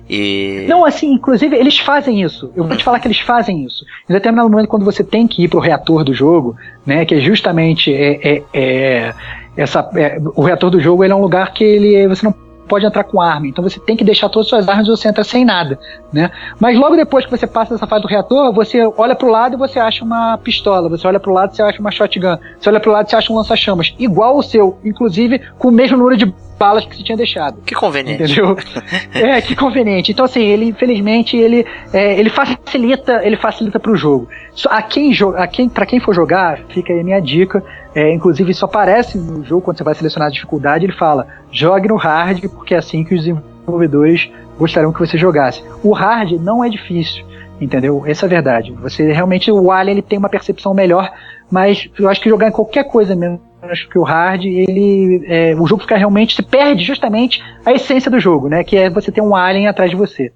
E... Não, assim, inclusive eles fazem isso. Eu vou te falar que eles fazem isso. Em determinado momento, quando você tem que ir pro reator do jogo, né? Que é justamente é, é, é essa, é, o reator do jogo ele é um lugar que ele, você não pode entrar com arma. Então você tem que deixar todas as suas armas e você entra sem nada, né? Mas logo depois que você passa dessa fase do reator, você olha pro lado e você acha uma pistola. Você olha pro lado e você acha uma shotgun. Você olha pro lado e você acha um lança-chamas. Igual o seu, inclusive com o mesmo número de balas que você tinha deixado. Que conveniente. Entendeu? é, que conveniente. Então, assim, ele, infelizmente, ele, é, ele facilita, ele facilita pro jogo. A quem, a quem, pra quem for jogar, fica aí a minha dica. É, inclusive, isso aparece no jogo, quando você vai selecionar a dificuldade, ele fala, jogue no hard, porque é assim que os desenvolvedores gostariam que você jogasse. O hard não é difícil, entendeu? Essa é a verdade. Você realmente, o Alien, ele tem uma percepção melhor, mas eu acho que jogar em qualquer coisa mesmo, acho que o hard, ele, é, o jogo fica realmente, se perde justamente a essência do jogo, né? Que é você ter um alien atrás de você.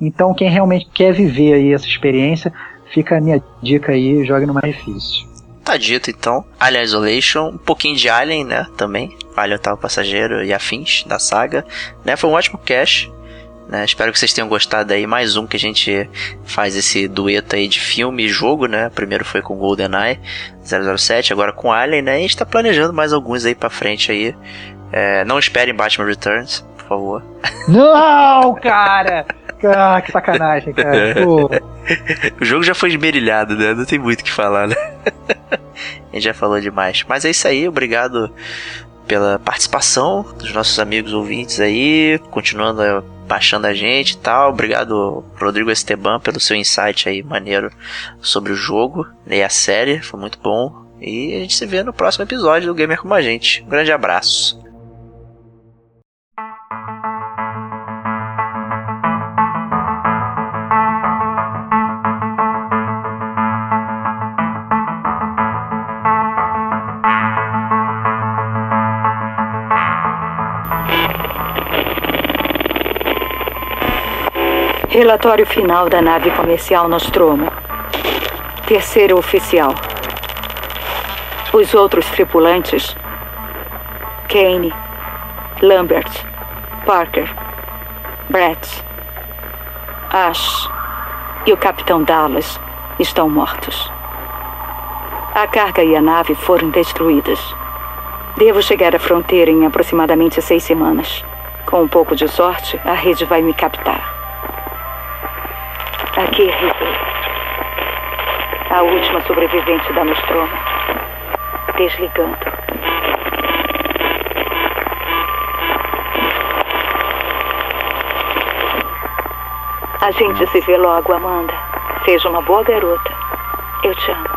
Então, quem realmente quer viver aí essa experiência, fica a minha dica aí, jogue no mais difícil. Tá dito então. Alien Isolation, um pouquinho de Alien, né? Também. Alien Oitavo Passageiro e afins da saga. Né? Foi um ótimo cast. Né? Espero que vocês tenham gostado aí. Mais um que a gente faz esse dueto aí de filme e jogo, né? Primeiro foi com GoldenEye 007, agora com Alien, né? E a gente tá planejando mais alguns aí pra frente aí. É, não esperem Batman Returns, por favor. Não, cara! Ah, que sacanagem, cara. Pô. o jogo já foi esmerilhado, né? Não tem muito o que falar, né? a gente já falou demais. Mas é isso aí, obrigado pela participação dos nossos amigos ouvintes aí, continuando baixando a gente e tal. Obrigado, Rodrigo Esteban, pelo seu insight aí maneiro sobre o jogo e a série, foi muito bom. E a gente se vê no próximo episódio do Gamer Como a Gente. Um grande abraço. Relatório final da nave comercial Nostromo. Terceiro oficial. Os outros tripulantes: Kane, Lambert, Parker, Brett, Ash e o Capitão Dallas estão mortos. A carga e a nave foram destruídas. Devo chegar à fronteira em aproximadamente seis semanas. Com um pouco de sorte, a rede vai me captar. Aqui, Ripley. A última sobrevivente da Nostromo. Desligando. A gente se vê logo, Amanda. Seja uma boa garota. Eu te amo.